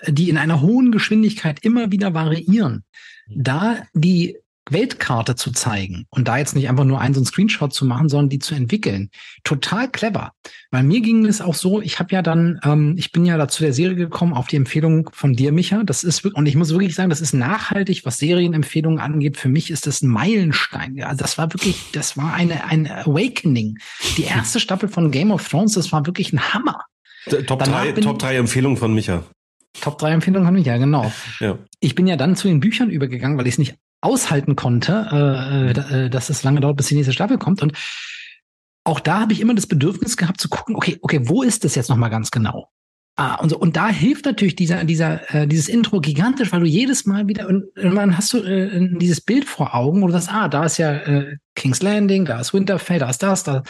die in einer hohen Geschwindigkeit immer wieder variieren, da die Weltkarte zu zeigen und da jetzt nicht einfach nur einen so einen Screenshot zu machen, sondern die zu entwickeln. Total clever. Weil mir ging es auch so, ich habe ja dann, ähm, ich bin ja dazu der Serie gekommen auf die Empfehlung von dir, Micha. Das ist und ich muss wirklich sagen, das ist nachhaltig, was Serienempfehlungen angeht. Für mich ist das ein Meilenstein. Ja, das war wirklich, das war eine ein Awakening. Die (laughs) erste Staffel von Game of Thrones, das war wirklich ein Hammer. Top 3 Top drei Empfehlungen von Micha. Top 3 Empfehlungen von Micha, genau. Ja. Ich bin ja dann zu den Büchern übergegangen, weil ich es nicht aushalten konnte, äh, äh, dass es lange dauert, bis die nächste Staffel kommt. Und auch da habe ich immer das Bedürfnis gehabt zu gucken, okay, okay, wo ist das jetzt nochmal ganz genau? Ah, und, so, und da hilft natürlich dieser, dieser, äh, dieses Intro gigantisch, weil du jedes Mal wieder, und irgendwann hast du äh, dieses Bild vor Augen, wo du sagst, ah, da ist ja äh, King's Landing, da ist Winterfell, da ist das, da.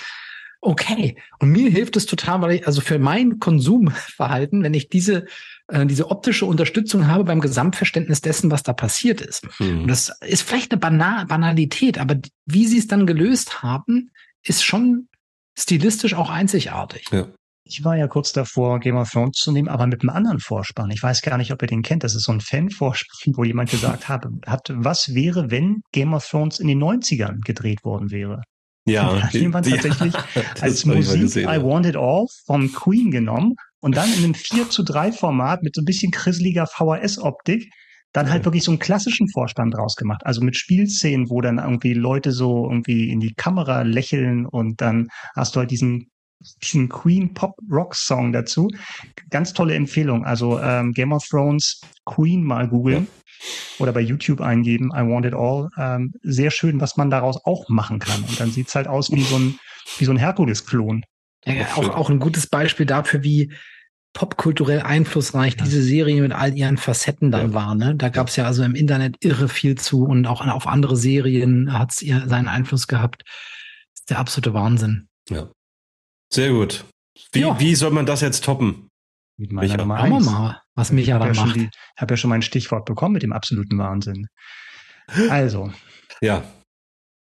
Okay. Und mir hilft es total, weil ich, also für mein Konsumverhalten, wenn ich diese äh, diese optische Unterstützung habe beim Gesamtverständnis dessen, was da passiert ist. Mhm. Und das ist vielleicht eine Bana Banalität, aber wie sie es dann gelöst haben, ist schon stilistisch auch einzigartig. Ja. Ich war ja kurz davor, Game of Thrones zu nehmen, aber mit einem anderen Vorspann. Ich weiß gar nicht, ob ihr den kennt. Das ist so ein Fan-Vorspann, wo jemand gesagt (laughs) hat, hat, was wäre, wenn Game of Thrones in den 90ern gedreht worden wäre? Ja. Da (laughs) hat jemand tatsächlich (laughs) als Musik gesehen, I Want It All vom Queen genommen und dann in einem 4 zu 3 Format mit so ein bisschen krisseliger VHS-Optik dann halt wirklich so einen klassischen Vorstand draus gemacht. Also mit Spielszenen, wo dann irgendwie Leute so irgendwie in die Kamera lächeln und dann hast du halt diesen diesen Queen Pop Rock Song dazu. Ganz tolle Empfehlung. Also ähm, Game of Thrones Queen mal googeln. oder bei YouTube eingeben, I Want It All, ähm, sehr schön, was man daraus auch machen kann. Und dann sieht's halt aus wie so ein, wie so ein Herkules-Klon. Ja, auch, auch ein gutes Beispiel dafür, wie popkulturell einflussreich ja. diese Serie mit all ihren Facetten dann ja. war. Ne? Da gab es ja also im Internet irre viel zu und auch auf andere Serien hat es ihr seinen Einfluss gehabt. Das ist der absolute Wahnsinn. Ja. Sehr gut. Wie, ja. wie soll man das jetzt toppen? Mit meiner Micha. Nummer eins. mal, was Micha da macht. Ich habe ja schon mein Stichwort bekommen mit dem absoluten Wahnsinn. Also. Ja.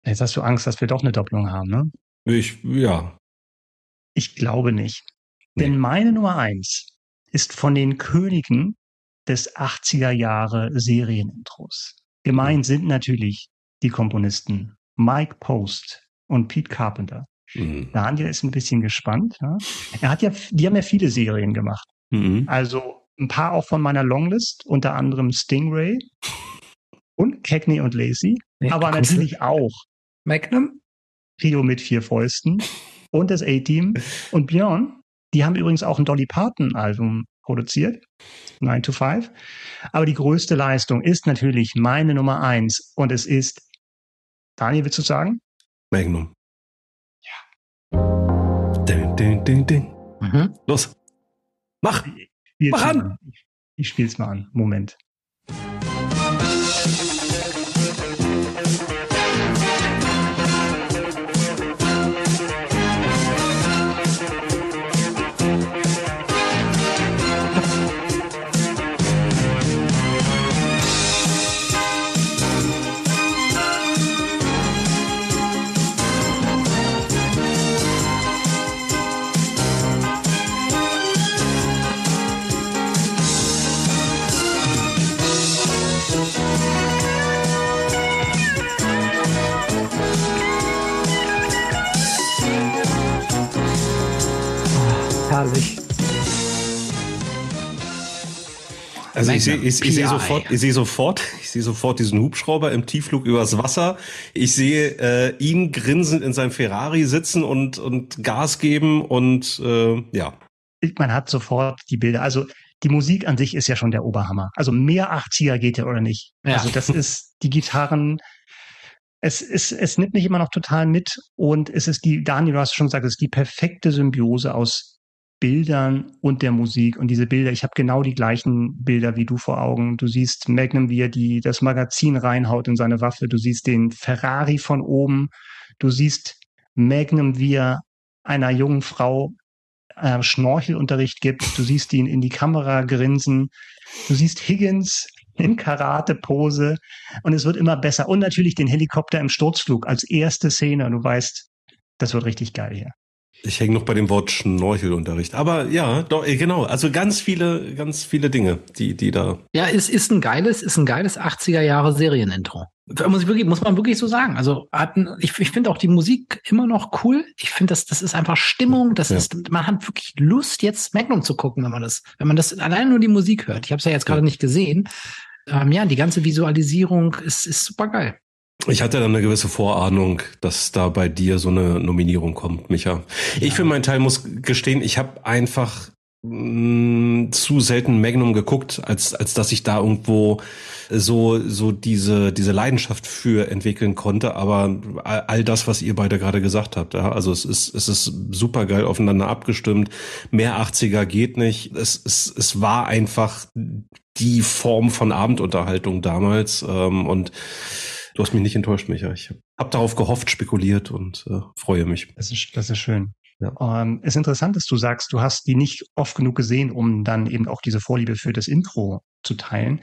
Jetzt hast du Angst, dass wir doch eine Doppelung haben, ne? Ich, ja. Ich glaube nicht. Nee. Denn meine Nummer eins ist von den Königen des 80er Jahre Serienintros. Gemeint sind natürlich die Komponisten Mike Post und Pete Carpenter. Mhm. Daniel ist ein bisschen gespannt. Ja? Er hat ja, die haben ja viele Serien gemacht. Mhm. Also ein paar auch von meiner Longlist, unter anderem Stingray und Cagney und Lacey, ja, aber natürlich auch Magnum, Trio mit vier Fäusten und das A-Team und Björn. Die haben übrigens auch ein Dolly Parton Album produziert, 9 to 5. Aber die größte Leistung ist natürlich meine Nummer eins und es ist, Daniel, willst du sagen? Magnum. Ding, ding, ding, ding. Mhm. Los. Mach. Mach an. Ich, ich spiel's mal an. Moment. Also ich sehe ich, ich seh sofort, ich sehe sofort, (laughs) ich sehe sofort diesen Hubschrauber im Tiefflug übers Wasser. Ich sehe äh, ihn grinsend in seinem Ferrari sitzen und und Gas geben und äh, ja. Man hat sofort die Bilder. Also die Musik an sich ist ja schon der Oberhammer. Also mehr 80er geht ja oder nicht. Ja. Also das ist die Gitarren. Es, ist, es nimmt mich immer noch total mit und es ist die, Daniel, du hast schon gesagt, es ist die perfekte Symbiose aus Bildern und der Musik. Und diese Bilder, ich habe genau die gleichen Bilder wie du vor Augen. Du siehst Magnum, wie er die, das Magazin reinhaut in seine Waffe. Du siehst den Ferrari von oben. Du siehst Magnum, wie er einer jungen Frau äh, Schnorchelunterricht gibt. Du siehst ihn in die Kamera grinsen. Du siehst Higgins in Karate-Pose. Und es wird immer besser. Und natürlich den Helikopter im Sturzflug als erste Szene. Du weißt, das wird richtig geil hier. Ich hänge noch bei dem Wort Schnorchelunterricht. Aber ja, doch, äh, genau. Also ganz viele, ganz viele Dinge, die, die da. Ja, es ist ein geiles, ist ein geiles 80er Jahre Serienintro. Muss, ich wirklich, muss man wirklich so sagen. Also hatten, ich, ich finde auch die Musik immer noch cool. Ich finde, das, das ist einfach Stimmung. Das ja. ist, man hat wirklich Lust, jetzt Magnum zu gucken, wenn man das, wenn man das allein nur die Musik hört. Ich habe es ja jetzt gerade ja. nicht gesehen. Ähm, ja, die ganze Visualisierung ist, ist super geil. Ich hatte dann eine gewisse Vorahnung, dass da bei dir so eine Nominierung kommt, Micha. Ja. Ich für meinen Teil muss gestehen, ich habe einfach mh, mm, zu selten Magnum geguckt, als als dass ich da irgendwo so so diese diese Leidenschaft für entwickeln konnte. Aber all, all das, was ihr beide gerade gesagt habt, ja, also es ist es ist super geil aufeinander abgestimmt. Mehr 80er geht nicht. Es es es war einfach die Form von Abendunterhaltung damals ähm, und Du hast mich nicht enttäuscht, Micha. Ich habe darauf gehofft, spekuliert und äh, freue mich. Das ist, das ist schön. Ja. Ähm, ist interessant, dass du sagst, du hast die nicht oft genug gesehen, um dann eben auch diese Vorliebe für das Intro zu teilen.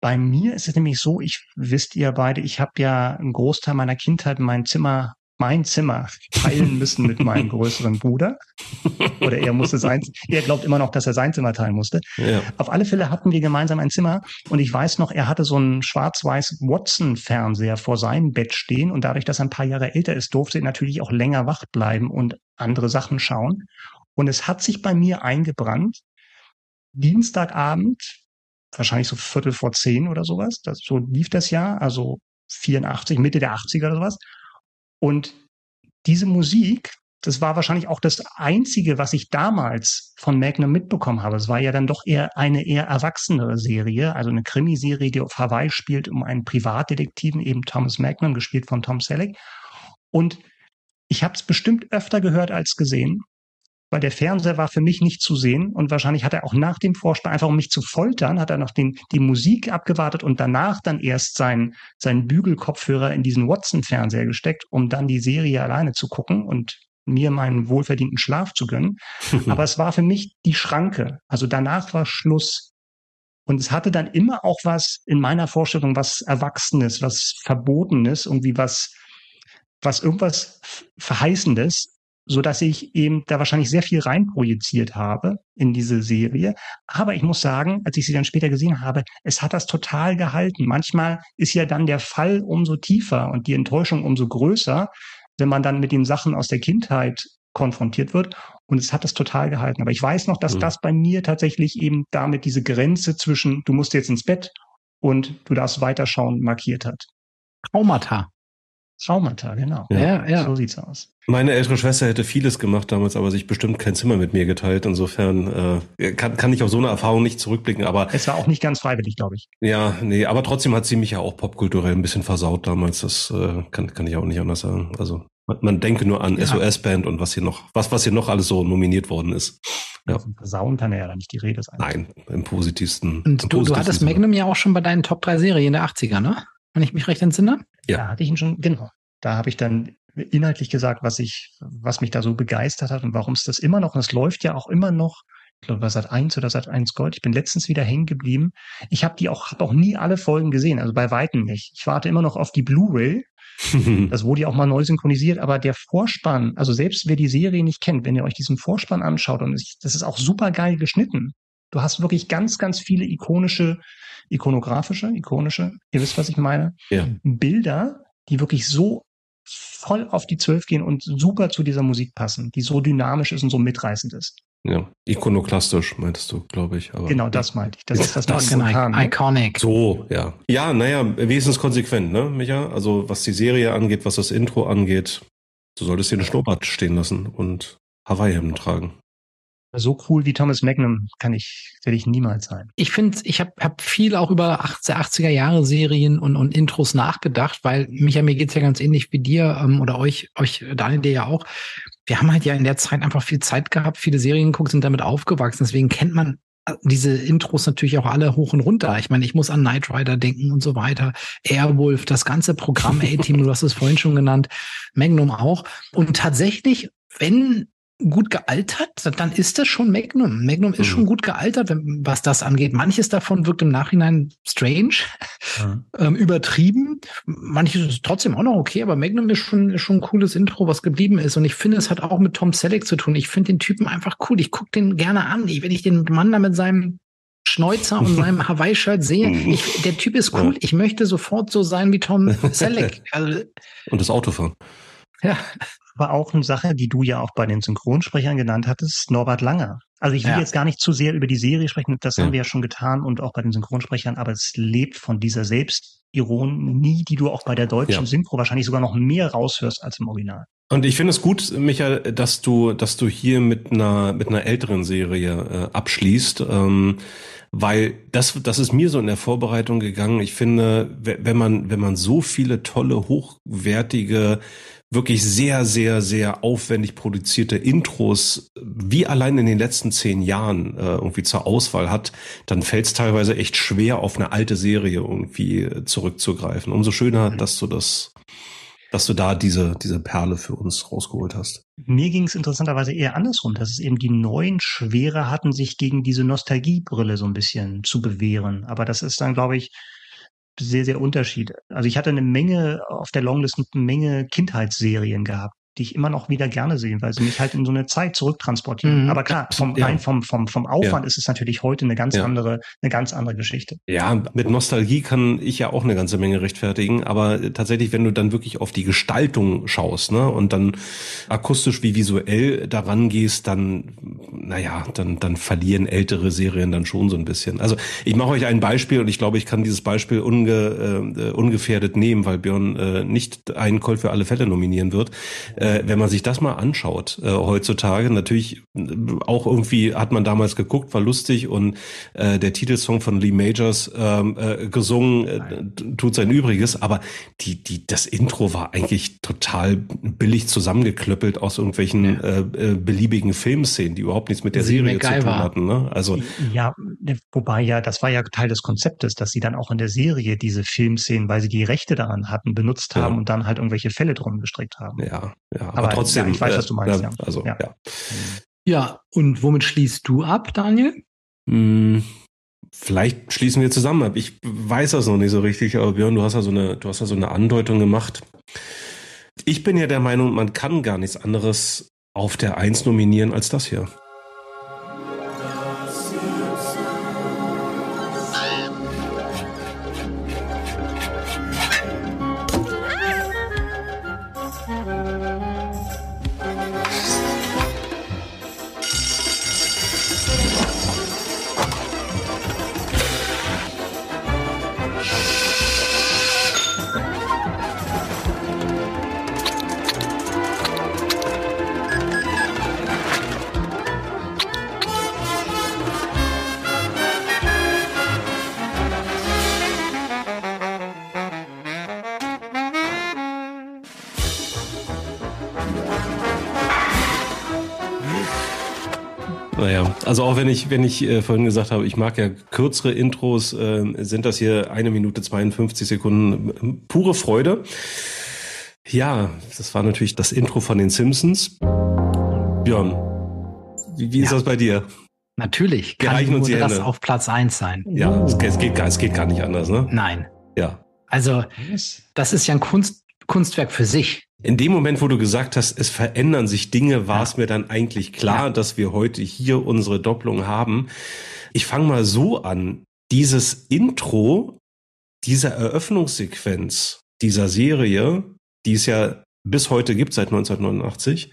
Bei mir ist es nämlich so, ich wisst ihr beide, ich habe ja einen Großteil meiner Kindheit in meinem Zimmer mein Zimmer teilen müssen mit meinem (laughs) größeren Bruder. Oder er musste sein, er glaubt immer noch, dass er sein Zimmer teilen musste. Ja. Auf alle Fälle hatten wir gemeinsam ein Zimmer und ich weiß noch, er hatte so einen schwarz-weiß Watson-Fernseher vor seinem Bett stehen und dadurch, dass er ein paar Jahre älter ist, durfte er natürlich auch länger wach bleiben und andere Sachen schauen. Und es hat sich bei mir eingebrannt, Dienstagabend, wahrscheinlich so Viertel vor zehn oder sowas, das, so lief das Jahr, also 84, Mitte der 80er oder sowas. Und diese Musik das war wahrscheinlich auch das Einzige, was ich damals von Magnum mitbekommen habe. Es war ja dann doch eher eine eher erwachsenere Serie, also eine Krimiserie, die auf Hawaii spielt, um einen Privatdetektiven, eben Thomas Magnum, gespielt von Tom Selleck. Und ich habe es bestimmt öfter gehört als gesehen, weil der Fernseher war für mich nicht zu sehen und wahrscheinlich hat er auch nach dem Vorspann, einfach um mich zu foltern, hat er noch den, die Musik abgewartet und danach dann erst seinen, seinen Bügelkopfhörer in diesen Watson-Fernseher gesteckt, um dann die Serie alleine zu gucken und mir meinen wohlverdienten Schlaf zu gönnen. (laughs) Aber es war für mich die Schranke. Also danach war Schluss. Und es hatte dann immer auch was in meiner Vorstellung, was Erwachsenes, was Verbotenes, irgendwie was, was irgendwas Verheißendes so dass ich eben da wahrscheinlich sehr viel reinprojiziert habe in diese Serie. Aber ich muss sagen, als ich sie dann später gesehen habe, es hat das total gehalten. Manchmal ist ja dann der Fall umso tiefer und die Enttäuschung umso größer, wenn man dann mit den Sachen aus der Kindheit konfrontiert wird. Und es hat das total gehalten. Aber ich weiß noch, dass mhm. das bei mir tatsächlich eben damit diese Grenze zwischen, du musst jetzt ins Bett und du darfst weiterschauen, markiert hat. Traumata. Traumata, genau. Ja, ja. So sieht's aus. Meine ältere Schwester hätte vieles gemacht damals, aber sich bestimmt kein Zimmer mit mir geteilt. Insofern äh, kann, kann ich auf so eine Erfahrung nicht zurückblicken. Aber es war auch nicht ganz freiwillig, glaube ich. Ja, nee, aber trotzdem hat sie mich ja auch popkulturell ein bisschen versaut damals. Das äh, kann, kann ich auch nicht anders sagen. Also man, man denke nur an ja. SOS-Band und was hier noch, was, was hier noch alles so nominiert worden ist. Ja. Also versauen kann er ja nicht die Rede sein. Nein, im positivsten. Und im du, positivsten du hattest Magnum ja auch schon bei deinen Top 3 Serien der 80er, ne? Wenn ich mich recht entsinne? Ja. Da hatte ich ihn schon, genau. Da habe ich dann inhaltlich gesagt, was ich, was mich da so begeistert hat und warum es das immer noch, und es läuft ja auch immer noch, ich glaube, seit eins oder seit eins Gold. Ich bin letztens wieder hängen geblieben. Ich habe die auch, habe auch nie alle Folgen gesehen, also bei weitem nicht. Ich warte immer noch auf die Blu-ray. (laughs) das wurde ja auch mal neu synchronisiert, aber der Vorspann, also selbst wer die Serie nicht kennt, wenn ihr euch diesen Vorspann anschaut, und das ist auch super geil geschnitten. Du hast wirklich ganz, ganz viele ikonische, ikonografische, ikonische, ihr wisst, was ich meine, ja. Bilder, die wirklich so voll auf die Zwölf gehen und super zu dieser Musik passen, die so dynamisch ist und so mitreißend ist. Ja, ikonoklastisch meintest du, glaube ich. Aber, genau, das meinte ich. Das ist das, das Vulkan, ne? Iconic. So, ja. Ja, naja, wenigstens konsequent, ne, Micha? Also was die Serie angeht, was das Intro angeht, du solltest hier eine Schnurrbart stehen lassen und Hawaii-Hemden tragen so cool wie Thomas Magnum kann ich, werde ich niemals sein. Ich finde, ich habe hab viel auch über 80er Jahre Serien und, und Intros nachgedacht, weil Micha, mir geht's ja ganz ähnlich wie dir ähm, oder euch, euch, Daniel, dir ja auch. Wir haben halt ja in der Zeit einfach viel Zeit gehabt, viele Serien geguckt, sind damit aufgewachsen. Deswegen kennt man äh, diese Intros natürlich auch alle hoch und runter. Ich meine, ich muss an Knight Rider denken und so weiter. Airwolf, das ganze Programm A-Team, du hast es vorhin schon genannt, Magnum auch. Und tatsächlich, wenn gut gealtert, dann ist das schon Magnum. Magnum ist mhm. schon gut gealtert, wenn, was das angeht. Manches davon wirkt im Nachhinein strange, mhm. ähm, übertrieben. Manches ist trotzdem auch noch okay, aber Magnum ist schon, ist schon ein cooles Intro, was geblieben ist. Und ich finde, es hat auch mit Tom Selleck zu tun. Ich finde den Typen einfach cool. Ich gucke den gerne an. Ich, wenn ich den Mann da mit seinem Schnäuzer und (laughs) seinem Hawaii-Shirt sehe, mhm. ich, der Typ ist cool. Ja. Ich möchte sofort so sein wie Tom (laughs) Selleck. Also, und das Autofahren. Ja war auch eine Sache, die du ja auch bei den Synchronsprechern genannt hattest, Norbert Langer. Also ich will ja. jetzt gar nicht zu sehr über die Serie sprechen, das ja. haben wir ja schon getan und auch bei den Synchronsprechern, aber es lebt von dieser Selbstironie, die du auch bei der deutschen ja. Synchro wahrscheinlich sogar noch mehr raushörst als im Original. Und ich finde es gut, Michael, dass du, dass du hier mit einer mit einer älteren Serie äh, abschließt, ähm, weil das, das ist mir so in der Vorbereitung gegangen. Ich finde, wenn man wenn man so viele tolle, hochwertige wirklich sehr, sehr, sehr aufwendig produzierte Intros wie allein in den letzten zehn Jahren äh, irgendwie zur Auswahl hat, dann fällt es teilweise echt schwer, auf eine alte Serie irgendwie zurückzugreifen. Umso schöner, mhm. dass du das dass du da diese, diese Perle für uns rausgeholt hast. Mir ging es interessanterweise eher andersrum, dass es eben die neuen Schwere hatten, sich gegen diese Nostalgiebrille so ein bisschen zu bewähren. Aber das ist dann, glaube ich, sehr, sehr Unterschied. Also ich hatte eine Menge auf der Longlist eine Menge Kindheitsserien gehabt die ich immer noch wieder gerne sehe, weil sie mich halt in so eine Zeit zurücktransportieren. Mhm. Aber klar, vom, ja. rein vom, vom, vom Aufwand ja. ist es natürlich heute eine ganz ja. andere, eine ganz andere Geschichte. Ja, mit Nostalgie kann ich ja auch eine ganze Menge rechtfertigen, aber tatsächlich, wenn du dann wirklich auf die Gestaltung schaust, ne, und dann akustisch wie visuell daran gehst, dann naja, dann, dann verlieren ältere Serien dann schon so ein bisschen. Also ich mache euch ein Beispiel und ich glaube, ich kann dieses Beispiel unge, äh, ungefährdet nehmen, weil Björn äh, nicht einen Colt für alle Fälle nominieren wird. Äh, wenn man sich das mal anschaut äh, heutzutage, natürlich äh, auch irgendwie hat man damals geguckt, war lustig und äh, der Titelsong von Lee Majors ähm, äh, gesungen, äh, tut sein Übriges, aber die, die, das Intro war eigentlich total billig zusammengeklöppelt aus irgendwelchen ja. äh, äh, beliebigen Filmszenen, die überhaupt nichts mit der Sie Serie MacGyver. zu tun hatten. Ne? Also ja, wobei ja, das war ja Teil des Konzeptes, dass sie dann auch in der Serie diese Filmszenen, weil sie die Rechte daran hatten, benutzt haben ja. und dann halt irgendwelche Fälle drum gestrickt haben. Ja, ja, aber, aber trotzdem. Ja, ich weiß, was du meinst. Äh, ja. Also ja. ja. Ja, und womit schließt du ab, Daniel? Hm, vielleicht schließen wir zusammen ab. Ich weiß das noch nicht so richtig, aber Björn, du hast ja so eine, du hast ja so eine Andeutung gemacht. Ich bin ja der Meinung, man kann gar nichts anderes auf der Eins nominieren als das hier. Also auch wenn ich, wenn ich äh, vorhin gesagt habe, ich mag ja kürzere Intros, äh, sind das hier eine Minute 52 Sekunden äh, pure Freude. Ja, das war natürlich das Intro von den Simpsons. Björn, wie, wie ist ja. das bei dir? Natürlich kann nur das Hände. auf Platz eins sein. Ja, uh. es, es, geht gar, es geht gar nicht anders, ne? Nein. Ja. Also, das ist ja ein Kunst, Kunstwerk für sich. In dem Moment, wo du gesagt hast, es verändern sich Dinge, war es mir dann eigentlich klar, ja. dass wir heute hier unsere Doppelung haben. Ich fange mal so an. Dieses Intro dieser Eröffnungssequenz dieser Serie, die es ja bis heute gibt, seit 1989,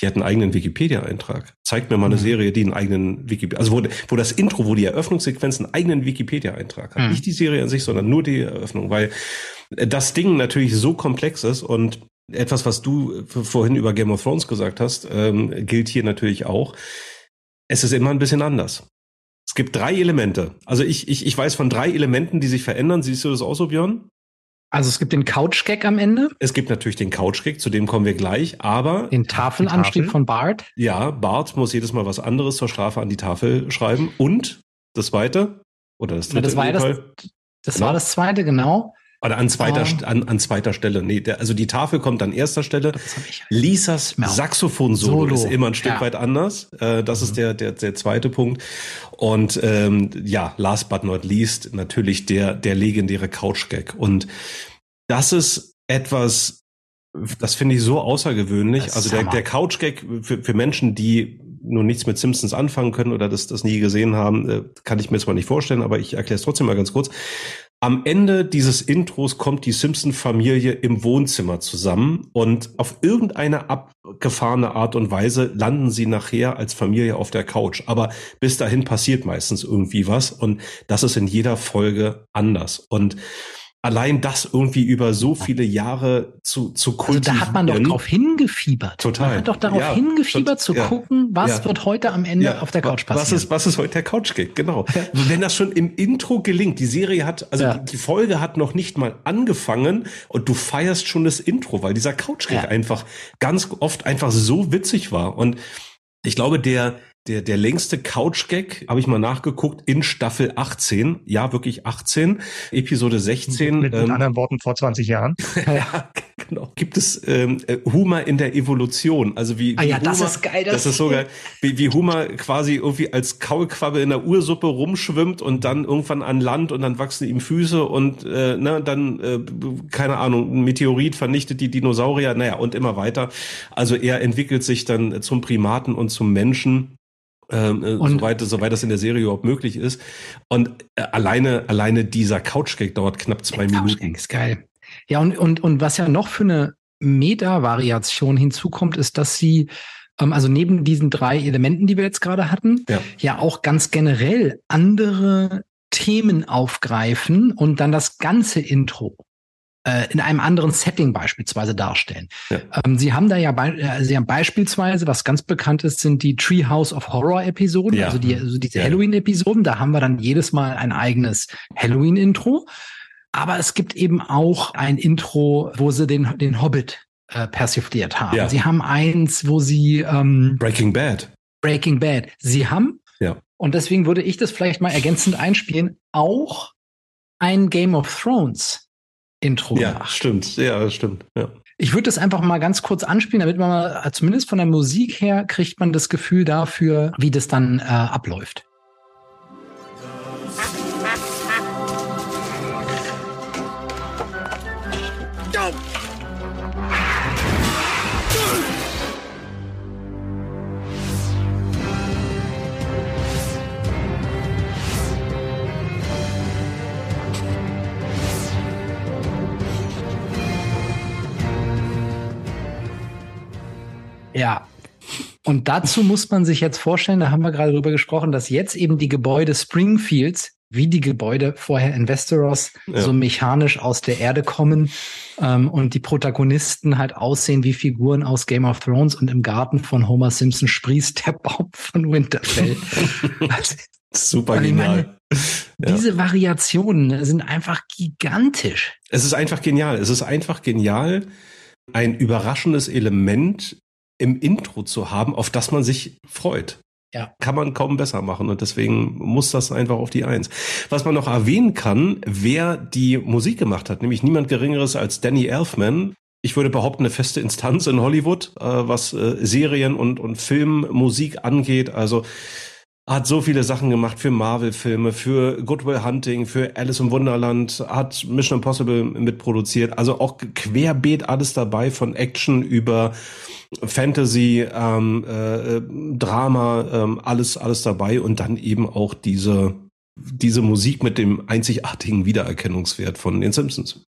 die hat einen eigenen Wikipedia-Eintrag. Zeigt mir mal eine mhm. Serie, die einen eigenen Wikipedia, also wo, wo das Intro, wo die Eröffnungssequenz einen eigenen Wikipedia-Eintrag hat. Mhm. Nicht die Serie an sich, sondern nur die Eröffnung, weil das Ding natürlich so komplex ist und etwas, was du vorhin über Game of Thrones gesagt hast, ähm, gilt hier natürlich auch. Es ist immer ein bisschen anders. Es gibt drei Elemente. Also ich, ich, ich weiß von drei Elementen, die sich verändern. Siehst du das auch so, Björn? Also es gibt den Couch-Gag am Ende. Es gibt natürlich den Couch-Gag, zu dem kommen wir gleich, aber... Den Tafelanstieg Tafel. von Bart. Ja, Bart muss jedes Mal was anderes zur Strafe an die Tafel schreiben. Und das zweite, oder das dritte ja, das war, das, das genau. war das zweite, genau. Oder an zweiter, oh. an, an zweiter Stelle. Nee, der, also die Tafel kommt an erster Stelle. Lisas Saxophon-Solo ist immer ein Stück ja. weit anders. Äh, das mhm. ist der, der, der zweite Punkt. Und ähm, ja, last but not least, natürlich der, der legendäre Couch-Gag. Und das ist etwas, das finde ich so außergewöhnlich. Also der, der Couch-Gag für, für Menschen, die nur nichts mit Simpsons anfangen können oder das, das nie gesehen haben, äh, kann ich mir zwar nicht vorstellen, aber ich erkläre es trotzdem mal ganz kurz. Am Ende dieses Intros kommt die Simpson-Familie im Wohnzimmer zusammen und auf irgendeine abgefahrene Art und Weise landen sie nachher als Familie auf der Couch. Aber bis dahin passiert meistens irgendwie was und das ist in jeder Folge anders. Und allein das irgendwie über so viele Jahre zu, zu kultivieren. Also da hat man doch drauf hingefiebert. Total. Man hat doch darauf ja, hingefiebert zu ja, gucken, was ja. wird heute am Ende auf der Couch passieren. Was ist, was ist heute der Couch-Gig? Genau. Wenn das schon im Intro gelingt, die Serie hat, also die, die, Folge hat noch nicht mal angefangen und du feierst schon das Intro, weil dieser Couch-Gig einfach ganz oft einfach so witzig war. Und ich glaube, der, der, der längste Couch-Gag, habe ich mal nachgeguckt, in Staffel 18, ja wirklich 18, Episode 16. Mit, mit ähm, anderen Worten vor 20 Jahren. (laughs) ja, genau. Gibt es ähm, Humor in der Evolution? Also wie, ah, wie ja, Humor, das ist geil. Das, das ist so geil. Wie, wie Humor quasi irgendwie als Kaulquabbe in der Ursuppe rumschwimmt und dann irgendwann an Land und dann wachsen ihm Füße und äh, ne, dann, äh, keine Ahnung, ein Meteorit vernichtet die Dinosaurier, naja, und immer weiter. Also er entwickelt sich dann zum Primaten und zum Menschen ähm, äh, und, soweit, soweit das in der Serie überhaupt möglich ist. Und äh, alleine, alleine dieser Couch-Gag dauert knapp zwei Minuten. ist geil. Ja, und, und, und was ja noch für eine Meta-Variation hinzukommt, ist, dass sie ähm, also neben diesen drei Elementen, die wir jetzt gerade hatten, ja. ja auch ganz generell andere Themen aufgreifen und dann das ganze Intro äh, in einem anderen Setting beispielsweise darstellen. Ja. Ähm, Sie haben da ja, äh, Sie haben beispielsweise, was ganz bekannt ist, sind die Treehouse of Horror Episoden, ja. also, die, also diese ja. Halloween-Episoden. Da haben wir dann jedes Mal ein eigenes Halloween-Intro. Aber es gibt eben auch ein Intro, wo sie den, den Hobbit äh, persifliert haben. Ja. Sie haben eins, wo sie ähm, Breaking Bad. Breaking Bad. Sie haben, ja. und deswegen würde ich das vielleicht mal ergänzend einspielen, auch ein Game of Thrones Intro ja, gemacht. Stimmt, ja, das stimmt. Ja. Ich würde das einfach mal ganz kurz anspielen, damit man mal, zumindest von der Musik her, kriegt man das Gefühl dafür, wie das dann äh, abläuft. Ja. Und dazu muss man sich jetzt vorstellen, da haben wir gerade drüber gesprochen, dass jetzt eben die Gebäude Springfields, wie die Gebäude vorher in Westeros, ja. so mechanisch aus der Erde kommen ähm, und die Protagonisten halt aussehen wie Figuren aus Game of Thrones und im Garten von Homer Simpson sprießt der Baum von Winterfell. (laughs) Super genial. Ja. Diese Variationen sind einfach gigantisch. Es ist einfach genial. Es ist einfach genial, ein überraschendes Element im Intro zu haben, auf das man sich freut. Ja. Kann man kaum besser machen und deswegen muss das einfach auf die Eins. Was man noch erwähnen kann, wer die Musik gemacht hat, nämlich niemand Geringeres als Danny Elfman. Ich würde behaupten, eine feste Instanz in Hollywood, äh, was äh, Serien und, und Filmmusik angeht. Also hat so viele Sachen gemacht für Marvel-Filme, für Goodwill Hunting, für Alice im Wunderland, hat Mission Impossible mitproduziert. Also auch querbeet alles dabei, von Action über Fantasy, ähm, äh, Drama, ähm, alles, alles dabei und dann eben auch diese, diese Musik mit dem einzigartigen Wiedererkennungswert von den Simpsons.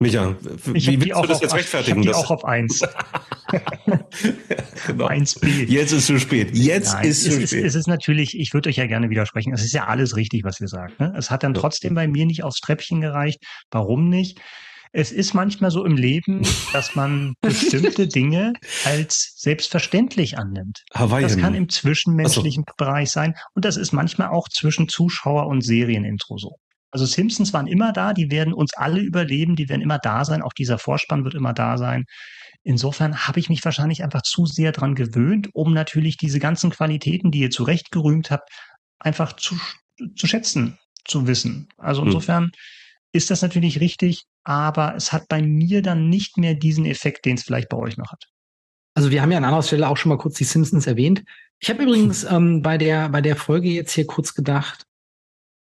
Micha, ich wie willst du das jetzt rechtfertigen? Ich die auch auf eins. (laughs) genau. Eins B. Jetzt ist zu spät. Jetzt Nein, ist zu spät. es ist natürlich, ich würde euch ja gerne widersprechen. Es ist ja alles richtig, was ihr sagt. Ne? Es hat dann trotzdem bei mir nicht aufs Treppchen gereicht. Warum nicht? Es ist manchmal so im Leben, dass man (laughs) bestimmte Dinge als selbstverständlich annimmt. Hawaii. Das kann im zwischenmenschlichen so. Bereich sein und das ist manchmal auch zwischen Zuschauer und Serienintro so. Also Simpsons waren immer da, die werden uns alle überleben, die werden immer da sein, auch dieser Vorspann wird immer da sein. Insofern habe ich mich wahrscheinlich einfach zu sehr dran gewöhnt, um natürlich diese ganzen Qualitäten, die ihr zu Recht gerühmt habt, einfach zu, zu schätzen, zu wissen. Also hm. insofern hm. ist das natürlich richtig, aber es hat bei mir dann nicht mehr diesen Effekt, den es vielleicht bei euch noch hat. Also wir haben ja an anderer Stelle auch schon mal kurz die Simpsons erwähnt. Ich habe übrigens (laughs) ähm, bei der bei der Folge jetzt hier kurz gedacht,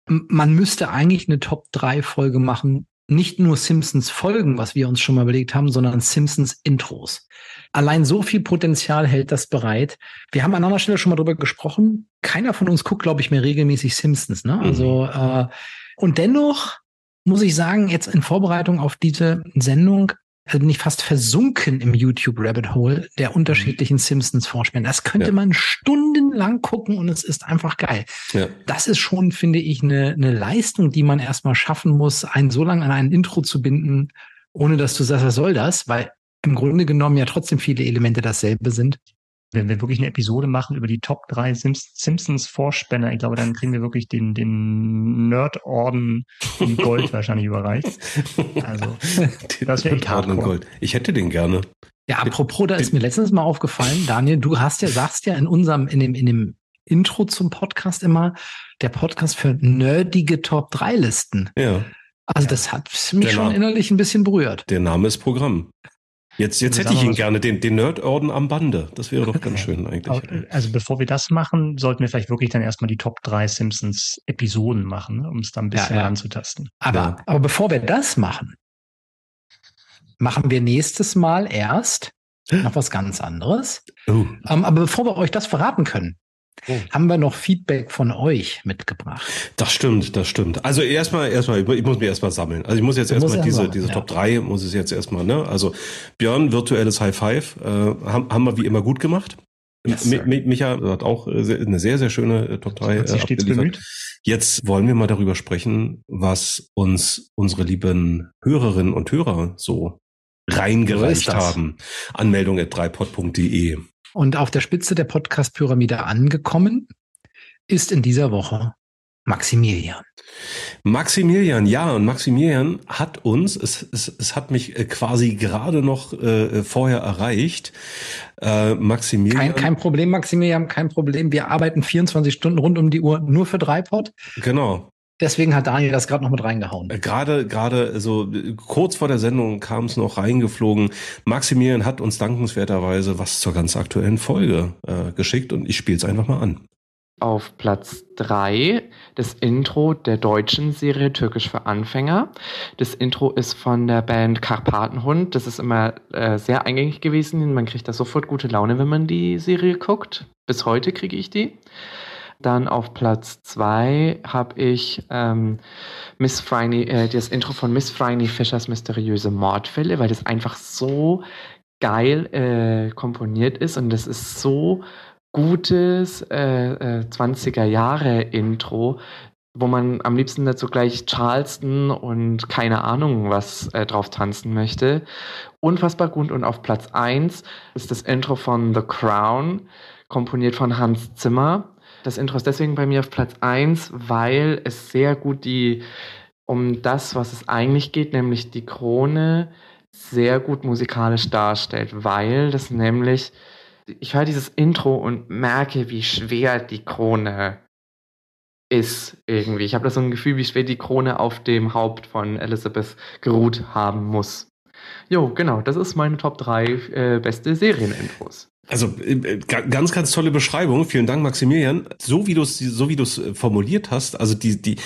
man müsste eigentlich eine Top 3 Folge machen, nicht nur Simpsons Folgen, was wir uns schon mal überlegt haben, sondern Simpsons Intros. Allein so viel Potenzial hält das bereit. Wir haben an anderer Stelle schon mal drüber gesprochen. Keiner von uns guckt, glaube ich, mehr regelmäßig Simpsons. Ne? Also mhm. äh, und dennoch muss ich sagen, jetzt in Vorbereitung auf diese Sendung also bin ich fast versunken im YouTube Rabbit Hole der mhm. unterschiedlichen Simpsons Vorspielen. Das könnte ja. man stundenlang gucken und es ist einfach geil. Ja. Das ist schon, finde ich, eine, eine Leistung, die man erstmal schaffen muss, einen so lange an ein Intro zu binden, ohne dass du sagst, was soll das? Weil im Grunde genommen ja trotzdem viele Elemente dasselbe sind wenn wir wirklich eine Episode machen über die Top 3 Simpsons Vorspänner, ich glaube, dann kriegen wir wirklich den, den Nerd-Orden in Gold (laughs) wahrscheinlich überreicht. Also, das wäre echt hardcore. Gold. Ich hätte den gerne. Ja, apropos, da ist mir letztens mal aufgefallen, Daniel, du hast ja, sagst ja in unserem, in dem, in dem Intro zum Podcast immer, der Podcast für nerdige Top 3 Listen. Ja. Also das hat mich der schon Name, innerlich ein bisschen berührt. Der Name ist Programm. Jetzt, jetzt hätte ich ihn gerne, den, den Nerd-Orden am Bande. Das wäre doch ganz schön eigentlich. Also bevor wir das machen, sollten wir vielleicht wirklich dann erstmal die Top 3 Simpsons-Episoden machen, um es dann ein bisschen ja, ja. anzutasten. Aber, ja. aber bevor wir das machen, machen wir nächstes Mal erst (gasps) noch was ganz anderes. Uh. Um, aber bevor wir euch das verraten können, oh. Haben wir noch Feedback von euch mitgebracht. Das stimmt, das stimmt. Also erstmal, erstmal, ich muss mir erstmal sammeln. Also ich muss jetzt erstmal diese, diese ja. Top 3, muss es jetzt erstmal, ne? Also Björn, virtuelles High Five, äh, haben, haben wir wie immer gut gemacht. Yes, Micha hat auch äh, eine sehr, sehr schöne äh, Top 3 äh, abgeliefert. Jetzt wollen wir mal darüber sprechen, was uns unsere lieben Hörerinnen und Hörer so reingereicht haben. Anmeldung at 3pod.de. Und auf der Spitze der Podcast-Pyramide angekommen ist in dieser Woche Maximilian. Maximilian, ja, und Maximilian hat uns, es, es, es hat mich äh, quasi gerade noch äh, vorher erreicht. Äh, Maximilian. Kein, kein Problem, Maximilian, kein Problem. Wir arbeiten 24 Stunden rund um die Uhr nur für Dreipod. Genau. Deswegen hat Daniel das gerade noch mit reingehauen. Äh, gerade, gerade so kurz vor der Sendung kam es noch reingeflogen. Maximilian hat uns dankenswerterweise was zur ganz aktuellen Folge äh, geschickt und ich spiele es einfach mal an auf Platz 3 das Intro der deutschen Serie Türkisch für Anfänger. Das Intro ist von der Band Karpatenhund. Das ist immer äh, sehr eingängig gewesen. Man kriegt da sofort gute Laune, wenn man die Serie guckt. Bis heute kriege ich die. Dann auf Platz 2 habe ich ähm, Miss Franny, äh, das Intro von Miss Franny Fischers mysteriöse Mordfälle, weil das einfach so geil äh, komponiert ist und das ist so gutes äh, äh, 20er Jahre Intro, wo man am liebsten dazu gleich Charleston und keine Ahnung was äh, drauf tanzen möchte. Unfassbar gut und auf Platz 1 ist das Intro von The Crown, komponiert von Hans Zimmer. Das Intro ist deswegen bei mir auf Platz 1, weil es sehr gut die um das, was es eigentlich geht, nämlich die Krone, sehr gut musikalisch darstellt, weil das nämlich ich höre dieses Intro und merke, wie schwer die Krone ist irgendwie. Ich habe da so ein Gefühl, wie schwer die Krone auf dem Haupt von Elizabeth geruht haben muss. Jo, genau, das ist meine Top 3 äh, beste Serienintros. Also äh, ganz, ganz tolle Beschreibung. Vielen Dank, Maximilian. So wie du es, so wie du es äh, formuliert hast, also die, die,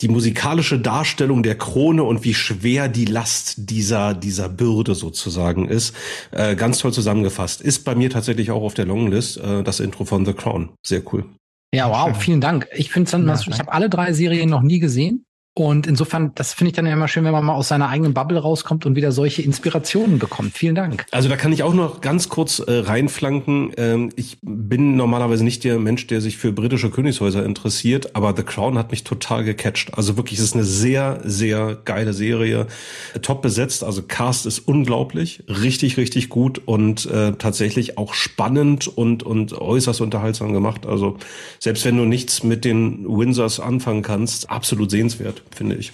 die musikalische Darstellung der Krone und wie schwer die Last dieser dieser Bürde sozusagen ist. Äh, ganz toll zusammengefasst. Ist bei mir tatsächlich auch auf der Longlist äh, das Intro von The Crown. Sehr cool. Ja, wow, vielen Dank. Ich finde ich habe alle drei Serien noch nie gesehen. Und insofern, das finde ich dann immer schön, wenn man mal aus seiner eigenen Bubble rauskommt und wieder solche Inspirationen bekommt. Vielen Dank. Also da kann ich auch noch ganz kurz äh, reinflanken. Ähm, ich bin normalerweise nicht der Mensch, der sich für britische Königshäuser interessiert, aber The Crown hat mich total gecatcht. Also wirklich, es ist eine sehr, sehr geile Serie. Top besetzt, also Cast ist unglaublich, richtig, richtig gut und äh, tatsächlich auch spannend und, und äußerst unterhaltsam gemacht. Also selbst wenn du nichts mit den Windsors anfangen kannst, absolut sehenswert finde ich.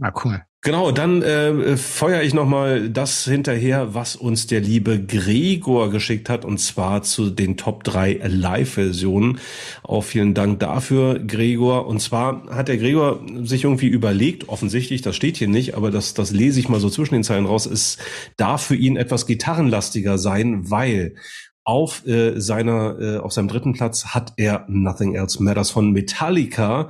Ah, cool. Genau, dann äh, feuere ich nochmal das hinterher, was uns der liebe Gregor geschickt hat, und zwar zu den Top 3 Live-Versionen. Auch vielen Dank dafür, Gregor. Und zwar hat der Gregor sich irgendwie überlegt, offensichtlich, das steht hier nicht, aber das, das lese ich mal so zwischen den Zeilen raus, es darf für ihn etwas gitarrenlastiger sein, weil auf äh, seiner äh, auf seinem dritten Platz hat er Nothing Else Matters von Metallica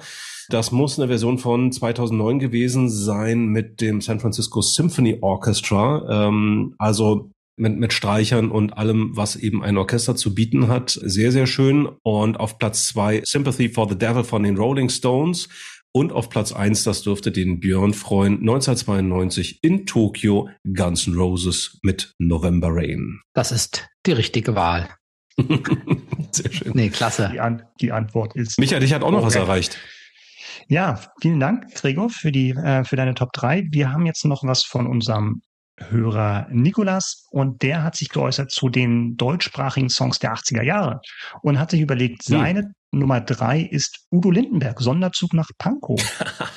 das muss eine Version von 2009 gewesen sein mit dem San Francisco Symphony Orchestra. Ähm, also mit, mit Streichern und allem, was eben ein Orchester zu bieten hat. Sehr, sehr schön. Und auf Platz zwei Sympathy for the Devil von den Rolling Stones. Und auf Platz eins, das dürfte den Björn freuen, 1992 in Tokio, Guns N' Roses mit November Rain. Das ist die richtige Wahl. (laughs) Sehr schön. Nee, klasse. Die, An die Antwort ist. Michael, dich hat auch noch okay. was erreicht. Ja, vielen Dank, Gregor, für die, äh, für deine Top 3. Wir haben jetzt noch was von unserem Hörer Nikolas und der hat sich geäußert zu den deutschsprachigen Songs der 80er Jahre und hat sich überlegt, hm. seine hm. Nummer drei ist Udo Lindenberg, Sonderzug nach Pankow.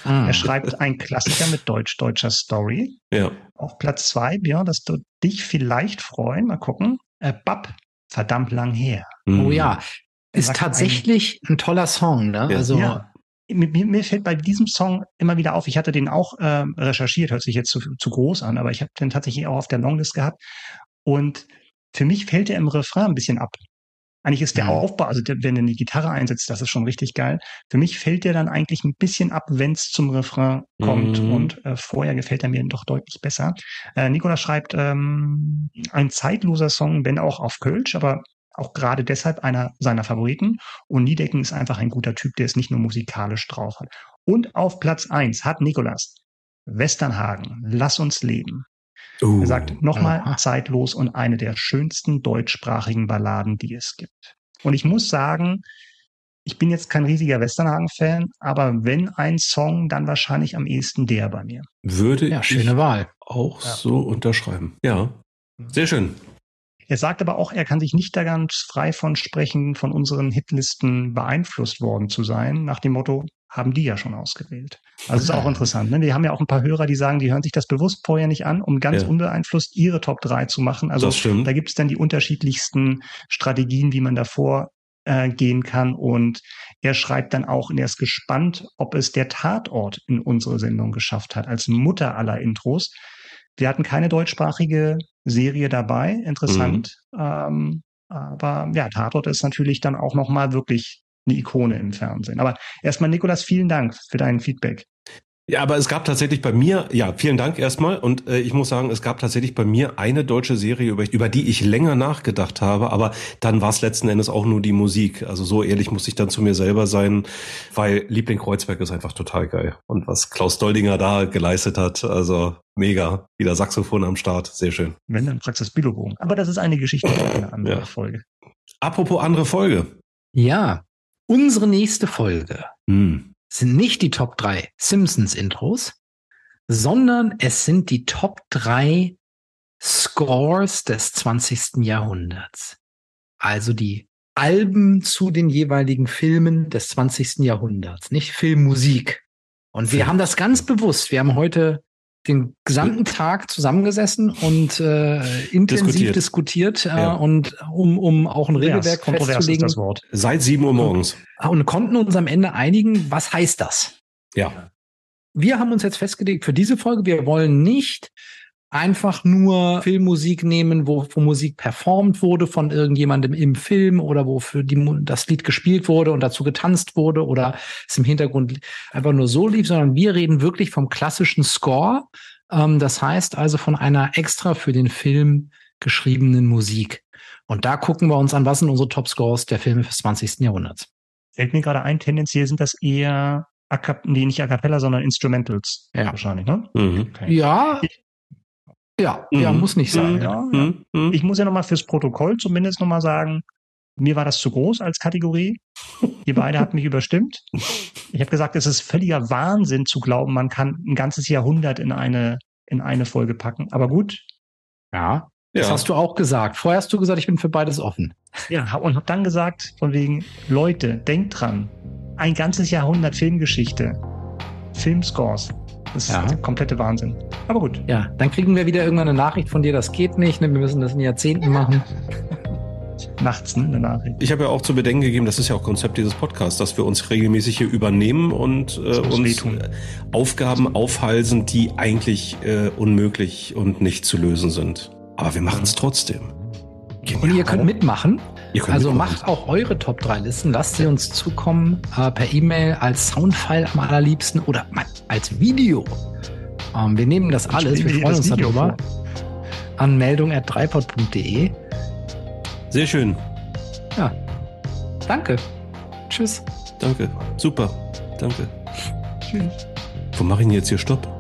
Ah. (laughs) er schreibt ein Klassiker mit deutsch-deutscher Story. Ja. Auf Platz zwei, ja, das wird dich vielleicht freuen. Mal gucken. Äh, Bab, verdammt lang her. Oh ja. Ist tatsächlich ein, ein, toller Song, ne? Ja. Also ja mir, mir fällt bei diesem Song immer wieder auf, ich hatte den auch äh, recherchiert, hört sich jetzt zu, zu groß an, aber ich habe den tatsächlich auch auf der Longlist gehabt. Und für mich fällt er im Refrain ein bisschen ab. Eigentlich ist der ja. Aufbau, also der, wenn er eine Gitarre einsetzt, das ist schon richtig geil. Für mich fällt der dann eigentlich ein bisschen ab, wenn es zum Refrain kommt. Mhm. Und äh, vorher gefällt er mir doch deutlich besser. Äh, Nikola schreibt ähm, ein zeitloser Song, wenn auch auf Kölsch, aber auch gerade deshalb einer seiner Favoriten. Und Niedecken ist einfach ein guter Typ, der es nicht nur musikalisch drauf hat. Und auf Platz eins hat Nikolas Westernhagen, Lass uns leben. Uh, er sagt nochmal uh. zeitlos und eine der schönsten deutschsprachigen Balladen, die es gibt. Und ich muss sagen, ich bin jetzt kein riesiger Westernhagen-Fan, aber wenn ein Song, dann wahrscheinlich am ehesten der bei mir. Würde ja, schöne Wahl. auch ja. so unterschreiben. Ja, sehr schön. Er sagt aber auch, er kann sich nicht da ganz frei von sprechen, von unseren Hitlisten beeinflusst worden zu sein, nach dem Motto, haben die ja schon ausgewählt. Also ist auch interessant. Ne? Wir haben ja auch ein paar Hörer, die sagen, die hören sich das bewusst vorher nicht an, um ganz ja. unbeeinflusst ihre Top 3 zu machen. Also da gibt es dann die unterschiedlichsten Strategien, wie man davor äh, gehen kann. Und er schreibt dann auch, und er ist gespannt, ob es der Tatort in unsere Sendung geschafft hat, als Mutter aller Intros. Wir hatten keine deutschsprachige Serie dabei, interessant. Mhm. Ähm, aber ja, Tatort ist natürlich dann auch nochmal wirklich eine Ikone im Fernsehen. Aber erstmal, Nikolas, vielen Dank für dein Feedback. Ja, aber es gab tatsächlich bei mir, ja, vielen Dank erstmal. Und äh, ich muss sagen, es gab tatsächlich bei mir eine deutsche Serie, über, über die ich länger nachgedacht habe, aber dann war es letzten Endes auch nur die Musik. Also so ehrlich muss ich dann zu mir selber sein, weil Liebling Kreuzberg ist einfach total geil. Und was Klaus Doldinger da geleistet hat, also mega. Wieder Saxophon am Start, sehr schön. Wenn dann Praxis Bilobogen. Aber das ist eine Geschichte für eine andere ja. Folge. Apropos andere Folge. Ja, unsere nächste Folge. Hm sind nicht die Top 3 Simpsons-Intros, sondern es sind die Top 3 Scores des 20. Jahrhunderts. Also die Alben zu den jeweiligen Filmen des 20. Jahrhunderts, nicht Filmmusik. Und wir haben das ganz bewusst. Wir haben heute den gesamten Tag zusammengesessen und äh, intensiv diskutiert, diskutiert äh, ja. und um, um auch ein Regelwerk ja, festzulegen. Das Wort. Seit sieben Uhr morgens. Und, und konnten uns am Ende einigen, was heißt das? Ja. Wir haben uns jetzt festgelegt für diese Folge, wir wollen nicht einfach nur Filmmusik nehmen, wo, wo Musik performt wurde von irgendjemandem im Film oder wo für die, das Lied gespielt wurde und dazu getanzt wurde oder es im Hintergrund einfach nur so lief, sondern wir reden wirklich vom klassischen Score. Ähm, das heißt also von einer extra für den Film geschriebenen Musik. Und da gucken wir uns an, was sind unsere Top Scores der Filme des 20. Jahrhunderts. Fällt mir gerade ein, tendenziell sind das eher A nee, nicht A cappella, sondern Instrumentals. Ja. Wahrscheinlich, ne? Mhm. Okay. Ja. Ja, mhm. ja, muss nicht sein. Ja, mhm. ja. Ich muss ja nochmal fürs Protokoll zumindest nochmal sagen, mir war das zu groß als Kategorie. Ihr beide habt mich überstimmt. Ich habe gesagt, es ist völliger Wahnsinn zu glauben, man kann ein ganzes Jahrhundert in eine, in eine Folge packen. Aber gut. Ja, das ja. hast du auch gesagt. Vorher hast du gesagt, ich bin für beides offen. Ja, und hab dann gesagt, von wegen, Leute, denkt dran, ein ganzes Jahrhundert Filmgeschichte, Filmscores, das ja. ist der komplette Wahnsinn. Aber gut. Ja, dann kriegen wir wieder irgendwann eine Nachricht von dir, das geht nicht, ne? wir müssen das in Jahrzehnten machen. (laughs) Nachts, ne, eine Nachricht. Ich habe ja auch zu bedenken gegeben, das ist ja auch Konzept dieses Podcasts, dass wir uns regelmäßig hier übernehmen und äh, uns Aufgaben aufhalsen, die eigentlich äh, unmöglich und nicht zu lösen sind. Aber wir machen es trotzdem. Genial. Und ihr könnt mitmachen. Also macht auch eure Top 3 Listen, lasst sie uns zukommen äh, per E-Mail als Soundfile am allerliebsten oder als Video. Ähm, wir nehmen das alles, wir freuen uns darüber. An meldung.dreipod.de. Sehr schön. Ja. Danke. Tschüss. Danke. Super. Danke. Tschüss. Wo mache ich denn jetzt hier Stopp?